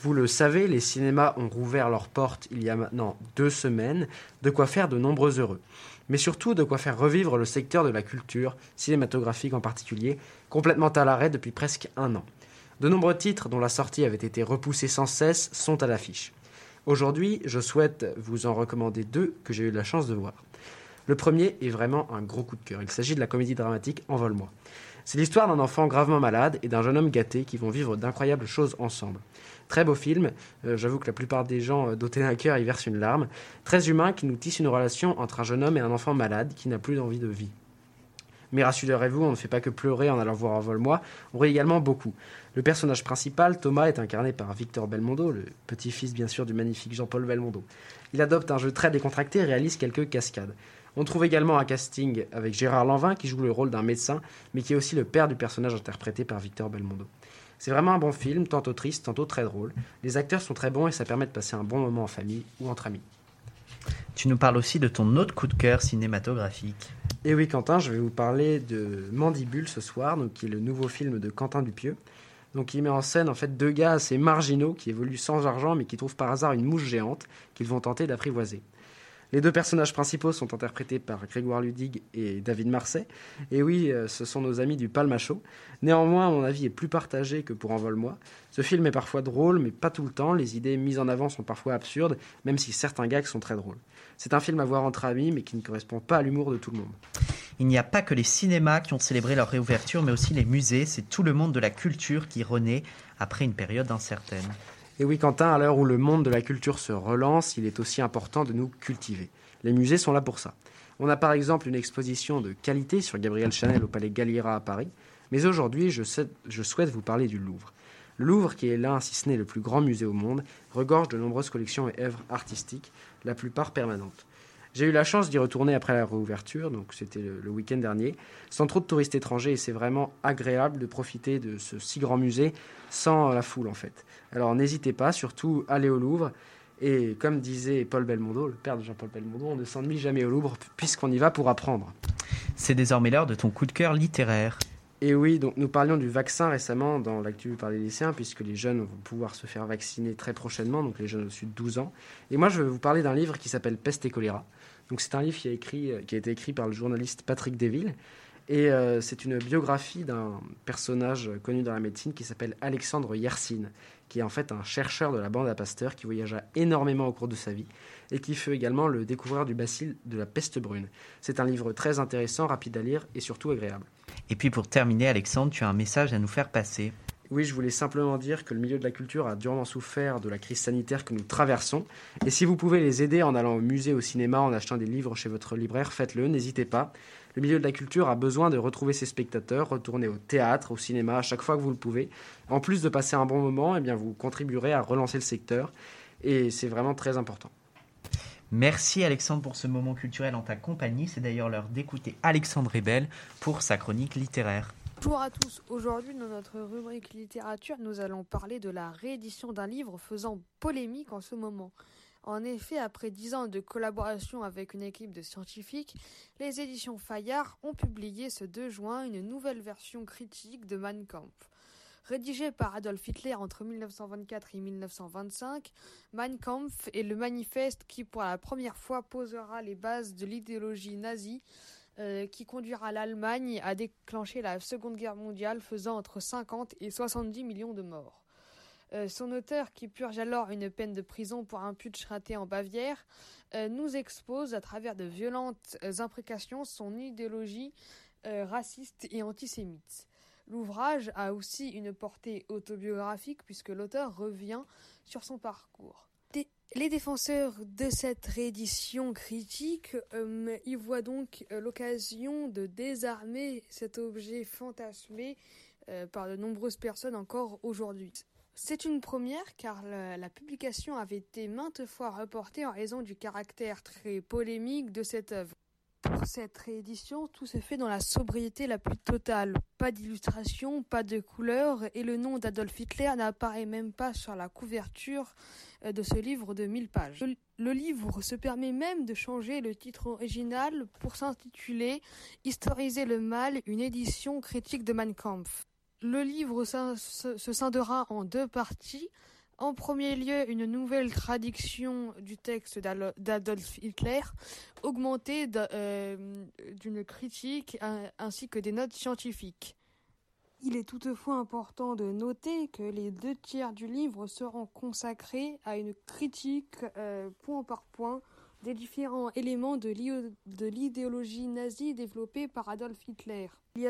Vous le savez, les cinémas ont rouvert leurs portes il y a maintenant deux semaines, de quoi faire de nombreux heureux. Mais surtout de quoi faire revivre le secteur de la culture, cinématographique en particulier, complètement à l'arrêt depuis presque un an. De nombreux titres dont la sortie avait été repoussée sans cesse sont à l'affiche. Aujourd'hui, je souhaite vous en recommander deux que j'ai eu la chance de voir. Le premier est vraiment un gros coup de cœur. Il s'agit de la comédie dramatique Envole-moi. C'est l'histoire d'un enfant gravement malade et d'un jeune homme gâté qui vont vivre d'incroyables choses ensemble. Très beau film, euh, j'avoue que la plupart des gens euh, dotés d'un cœur y versent une larme. Très humain qui nous tisse une relation entre un jeune homme et un enfant malade qui n'a plus d'envie de vie. Mais rassurez-vous, on ne fait pas que pleurer en allant voir Envole-moi, on rit également beaucoup. Le personnage principal, Thomas, est incarné par Victor Belmondo, le petit-fils bien sûr du magnifique Jean-Paul Belmondo. Il adopte un jeu très décontracté et réalise quelques cascades. On trouve également un casting avec Gérard Lanvin qui joue le rôle d'un médecin, mais qui est aussi le père du personnage interprété par Victor Belmondo. C'est vraiment un bon film, tantôt triste, tantôt très drôle. Les acteurs sont très bons et ça permet de passer un bon moment en famille ou entre amis. Tu nous parles aussi de ton autre coup de cœur cinématographique. Et oui, Quentin, je vais vous parler de Mandibule ce soir, donc, qui est le nouveau film de Quentin Dupieux. Donc, il met en scène en fait deux gars assez marginaux qui évoluent sans argent mais qui trouvent par hasard une mouche géante qu'ils vont tenter d'apprivoiser. Les deux personnages principaux sont interprétés par Grégoire Ludig et David Marseille. Et oui, euh, ce sont nos amis du Palmacho. Néanmoins, mon avis est plus partagé que pour Envole-moi. Ce film est parfois drôle, mais pas tout le temps. Les idées mises en avant sont parfois absurdes, même si certains gags sont très drôles. C'est un film à voir entre amis, mais qui ne correspond pas à l'humour de tout le monde. Il n'y a pas que les cinémas qui ont célébré leur réouverture, mais aussi les musées. C'est tout le monde de la culture qui renaît après une période incertaine. Et oui, Quentin, à l'heure où le monde de la culture se relance, il est aussi important de nous cultiver. Les musées sont là pour ça. On a par exemple une exposition de qualité sur Gabriel Chanel au Palais Galliera à Paris, mais aujourd'hui, je, je souhaite vous parler du Louvre. Le Louvre, qui est l'un, si ce n'est le plus grand musée au monde, regorge de nombreuses collections et œuvres artistiques, la plupart permanentes. J'ai eu la chance d'y retourner après la réouverture, donc c'était le, le week-end dernier, sans trop de touristes étrangers, et c'est vraiment agréable de profiter de ce si grand musée sans la foule en fait. Alors n'hésitez pas, surtout allez au Louvre. Et comme disait Paul Belmondo, le père de Jean-Paul Belmondo, on ne s'ennuie jamais au Louvre puisqu'on y va pour apprendre. C'est désormais l'heure de ton coup de cœur littéraire. Et oui, donc nous parlions du vaccin récemment dans l'actu par les lycéens, puisque les jeunes vont pouvoir se faire vacciner très prochainement, donc les jeunes au-dessus de 12 ans. Et moi, je vais vous parler d'un livre qui s'appelle Peste et choléra. Donc c'est un livre qui a, écrit, a été écrit par le journaliste Patrick Deville. Et euh, c'est une biographie d'un personnage connu dans la médecine qui s'appelle Alexandre Yersin, qui est en fait un chercheur de la bande à Pasteur qui voyagea énormément au cours de sa vie et qui fut également le découvreur du bacille de la peste brune. C'est un livre très intéressant, rapide à lire et surtout agréable. Et puis pour terminer, Alexandre, tu as un message à nous faire passer. Oui, je voulais simplement dire que le milieu de la culture a durement souffert de la crise sanitaire que nous traversons. Et si vous pouvez les aider en allant au musée, au cinéma, en achetant des livres chez votre libraire, faites-le, n'hésitez pas. Le milieu de la culture a besoin de retrouver ses spectateurs, retourner au théâtre, au cinéma, à chaque fois que vous le pouvez. En plus de passer un bon moment, eh bien, vous contribuerez à relancer le secteur. Et c'est vraiment très important. Merci Alexandre pour ce moment culturel en ta compagnie. C'est d'ailleurs l'heure d'écouter Alexandre Rebel pour sa chronique littéraire. Bonjour à tous. Aujourd'hui, dans notre rubrique littérature, nous allons parler de la réédition d'un livre faisant polémique en ce moment. En effet, après dix ans de collaboration avec une équipe de scientifiques, les éditions Fayard ont publié ce 2 juin une nouvelle version critique de Mein. Rédigé par Adolf Hitler entre 1924 et 1925, Mein Kampf est le manifeste qui, pour la première fois, posera les bases de l'idéologie nazie euh, qui conduira l'Allemagne à déclencher la Seconde Guerre mondiale, faisant entre 50 et 70 millions de morts. Euh, son auteur, qui purge alors une peine de prison pour un putsch raté en Bavière, euh, nous expose à travers de violentes imprécations son idéologie raciste et antisémite. L'ouvrage a aussi une portée autobiographique puisque l'auteur revient sur son parcours. les défenseurs de cette réédition critique euh, y voient donc euh, l'occasion de désarmer cet objet fantasmé euh, par de nombreuses personnes encore aujourd'hui. C'est une première car la publication avait été maintes fois reportée en raison du caractère très polémique de cette œuvre. Pour cette réédition, tout se fait dans la sobriété la plus totale. Pas d'illustration, pas de couleurs et le nom d'Adolf Hitler n'apparaît même pas sur la couverture euh, de ce livre de 1000 pages. Le, livre se permet même de changer le titre original pour s'intituler Historiser le mal, une édition critique de Mein Kampf. Le livre se scindera en deux parties. En premier lieu, une nouvelle traduction du texte d'Adolf Hitler, augmentée euh, d'une critique euh, ainsi que des notes scientifiques. Il est toutefois important de noter que les deux tiers du livre seront consacrés à une critique euh, point par point des différents éléments de l'idéologie nazie développée par Adolf Hitler. Il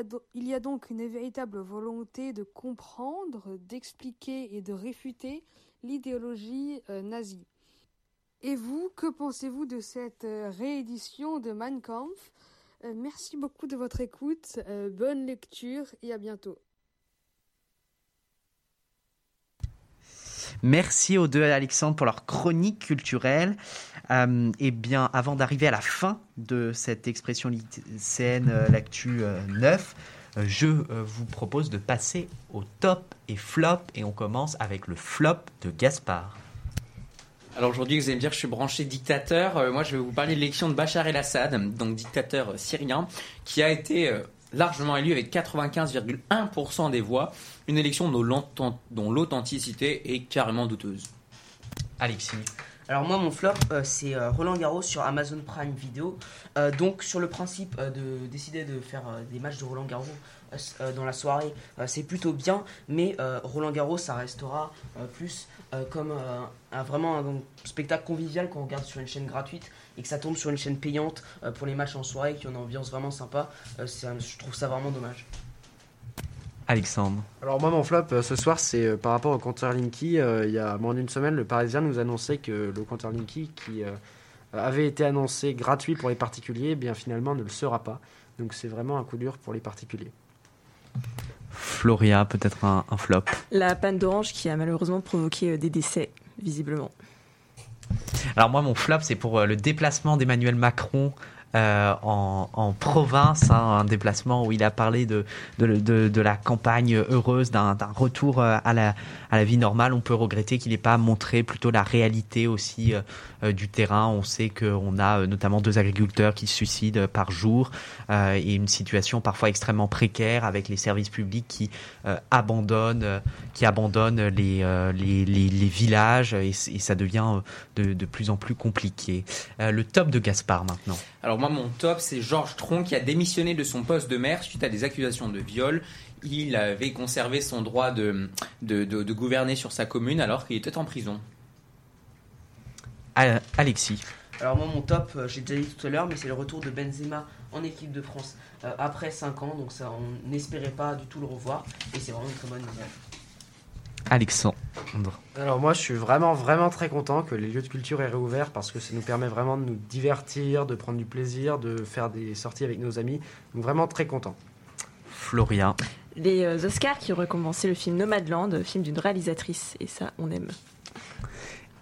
y, a donc une véritable volonté de comprendre, d'expliquer et de réfuter l'idéologie euh, nazie. Et vous, que pensez-vous de cette euh, réédition de Mein Kampf? Euh, Merci beaucoup de votre écoute, bonne lecture et à bientôt. Merci aux deux Alexandre pour leur chronique culturelle. Euh, et bien, avant d'arriver à la fin de cette expression lycéenne, euh, l'actu euh, 9, euh, je vous propose de passer au top et flop. Et on commence avec le flop de Gaspard. Alors aujourd'hui, vous allez me dire, je suis branché dictateur. Moi, je vais vous parler de l'élection de Bachar el-Assad, donc dictateur syrien, qui a été largement élu avec 95,1% des voix. Une élection dont l'authent- dont l'authenticité est carrément douteuse. Alexis. Alors moi mon flop euh, c'est euh, Roland Garros sur Amazon Prime Video. Euh, donc sur le principe de décider de faire des matchs de Roland Garros dans la soirée, c'est plutôt bien, mais Roland Garros ça restera plus comme un, vraiment un spectacle convivial qu'on regarde sur une chaîne gratuite et que ça tombe sur une chaîne payante pour les matchs en soirée qui ont une ambiance vraiment sympa. Je trouve ça vraiment dommage. Alexandre. Alors moi mon flop euh, ce soir c'est euh, par rapport au compteur Linky. Euh, il y a moins d'une semaine le Parisien nous annonçait que le compteur Linky qui avait été annoncé gratuit pour les particuliers, eh bien finalement ne le sera pas. Donc c'est vraiment un coup dur pour les particuliers. Floria, peut-être un, un flop. La panne d'orange qui a malheureusement provoqué des décès, visiblement. Alors moi, mon flop, c'est pour le déplacement d'Emmanuel Macron euh, en, en province, hein, un déplacement où il a parlé de, de, de- de la campagne heureuse, d'un retour euh, à la, à la vie normale. On peut regretter qu'il n'ait pas montré plutôt la réalité aussi euh, euh, du terrain. On sait qu'on a euh, notamment deux agriculteurs qui se suicident par jour euh, et une situation parfois extrêmement précaire avec les services publics qui abandonnent, qui abandonnent les, les, les, les villages et, ça devient de, de plus en plus compliqué. Le top de Gaspard maintenant. Moi, mon top, c'est Georges Tron qui a démissionné de son poste de maire suite à des accusations de viol. Il avait conservé son droit de, de, de- de gouverner sur sa commune alors qu'il était en prison. Al- Alexis. Alors moi mon top, euh, j'ai déjà dit tout à l'heure, mais c'est le retour de Benzema en équipe de France euh, après 5 ans, donc ça on n'espérait pas du tout le revoir et c'est vraiment une très bonne nouvelle. Alexandre. Alors moi je suis vraiment vraiment très content que les lieux de culture aient réouvert parce que ça nous permet vraiment de nous divertir, de prendre du plaisir, de faire des sorties avec nos amis. Donc vraiment très content. Florian. Les euh, Oscars qui ont recommencé le film Nomadland, film d'une réalisatrice, et ça, on aime.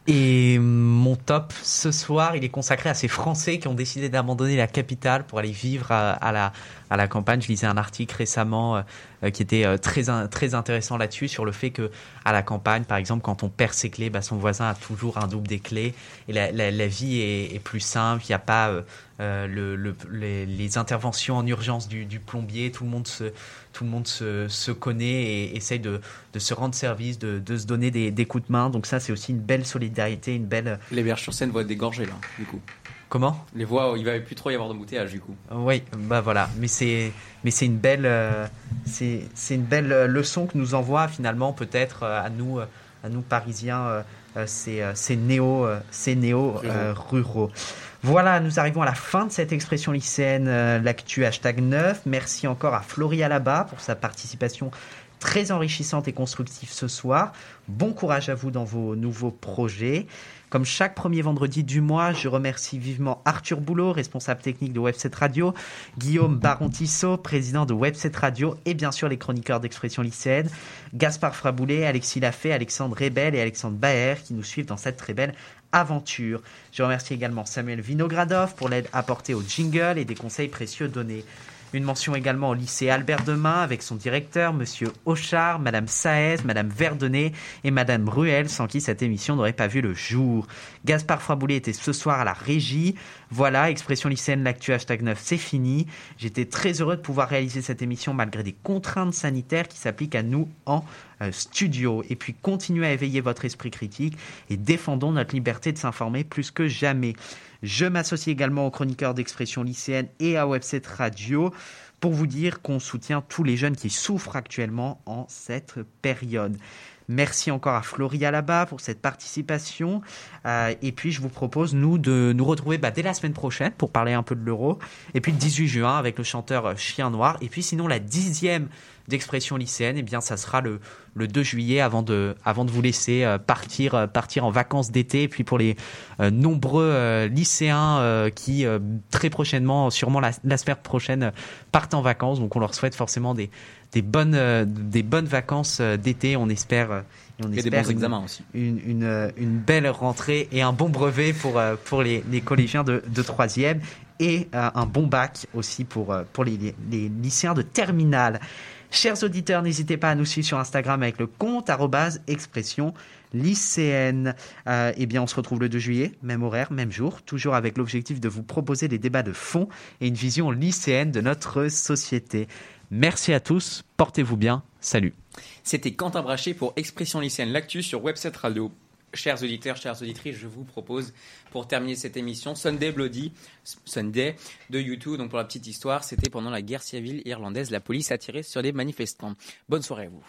Et mon top ce soir, il est consacré à ces Français qui ont décidé d'abandonner la capitale pour aller vivre à, à la, à la campagne. Je lisais un article récemment euh, qui était euh, très, très intéressant là-dessus, sur le fait que à la campagne, par exemple, quand on perd ses clés, bah, son voisin a toujours un double des clés. Et la, vie est, plus simple. Il n'y a pas euh, euh, le, le- les, interventions en urgence du, plombier. Tout le monde se, tout le monde se, connaît et essaye de, se rendre service, de, se donner des, des coups de main. Donc ça, c'est aussi une belle solidarité, une belle... Les berges sur scène vont être dégorgées là, du coup. Comment Les voies, il va plus trop y avoir d'embouteillage du coup. Oui, bah voilà. Mais c'est, mais c'est une belle, euh, c'est, c'est une belle euh, leçon que nous envoie finalement peut-être euh, à nous, euh, à nous Parisiens, euh, euh, ces, euh, ces néo, euh, ces néo euh, ruraux. Voilà, nous arrivons à la fin de cette expression lycéenne, euh, l'actu hashtag 9. Merci encore à Floria Labat pour sa participation très enrichissante et constructive ce soir. Bon courage à vous dans vos nouveaux projets. Comme chaque premier vendredi du mois, je remercie vivement Arthur Boulot, responsable technique de Webset Radio, Guillaume Baron-Tissot, président de Webset Radio, et bien sûr les chroniqueurs d'expression lycéenne, Gaspard Fraboulet, Alexis Lafay, Alexandre Rebel et Alexandre Baer qui nous suivent dans cette très belle aventure. Je remercie également Samuel Vinogradov pour l'aide apportée au jingle et des conseils précieux donnés. Une mention également au lycée Albert Demain avec son directeur, Monsieur Auchard, Madame Saez, Madame Verdonnet et Madame Ruel, sans qui cette émission n'aurait pas vu le jour. Gaspard Fraboulet était ce soir à la régie. Voilà, expression lycéenne, l'actu hashtag 9, c'est fini. J'étais très heureux de pouvoir réaliser cette émission malgré des contraintes sanitaires qui s'appliquent à nous en euh, studio. Et puis continuez à éveiller votre esprit critique et défendons notre liberté de s'informer plus que jamais. Je m'associe également aux chroniqueurs d'expression lycéenne et à Webset Radio pour vous dire qu'on soutient tous les jeunes qui souffrent actuellement en cette période. Merci encore à Floria là-bas pour cette participation. Euh, et puis, je vous propose, nous, de nous retrouver bah, dès la semaine prochaine pour parler un peu de l'euro. Et puis, le 18 juin avec le chanteur Chien Noir. Et puis, sinon, la dixième d'expression lycéenne, eh bien, ça sera le, le 2 juillet avant de, avant de vous laisser euh, partir, euh, partir en vacances d'été. Et puis pour les euh, nombreux lycéens qui très prochainement, sûrement la, semaine prochaine, partent en vacances. Donc on leur souhaite forcément des, des, bonnes, des bonnes vacances d'été. On espère. On et des bons examens aussi. Une, une, une, belle rentrée et un bon brevet pour, pour les, les collégiens de, de 3e et un bon bac aussi pour, pour les, les lycéens de terminale. Chers auditeurs, n'hésitez pas à nous suivre sur Instagram avec le compte expression lycéenne. Euh, eh bien, on se retrouve le 2 juillet, même horaire, même jour, toujours avec l'objectif de vous proposer des débats de fond et une vision lycéenne de notre société. Merci à tous, portez-vous bien, salut. C'était Quentin Brachet pour Expression lycéenne, l'actu sur Webset Radio chers auditeurs, chères auditrices, je vous propose pour terminer cette émission Sunday Bloody, Sunday de YouTube. Donc pour la petite histoire, c'était pendant la guerre civile irlandaise, la police a tiré sur les manifestants. Bonne soirée à vous.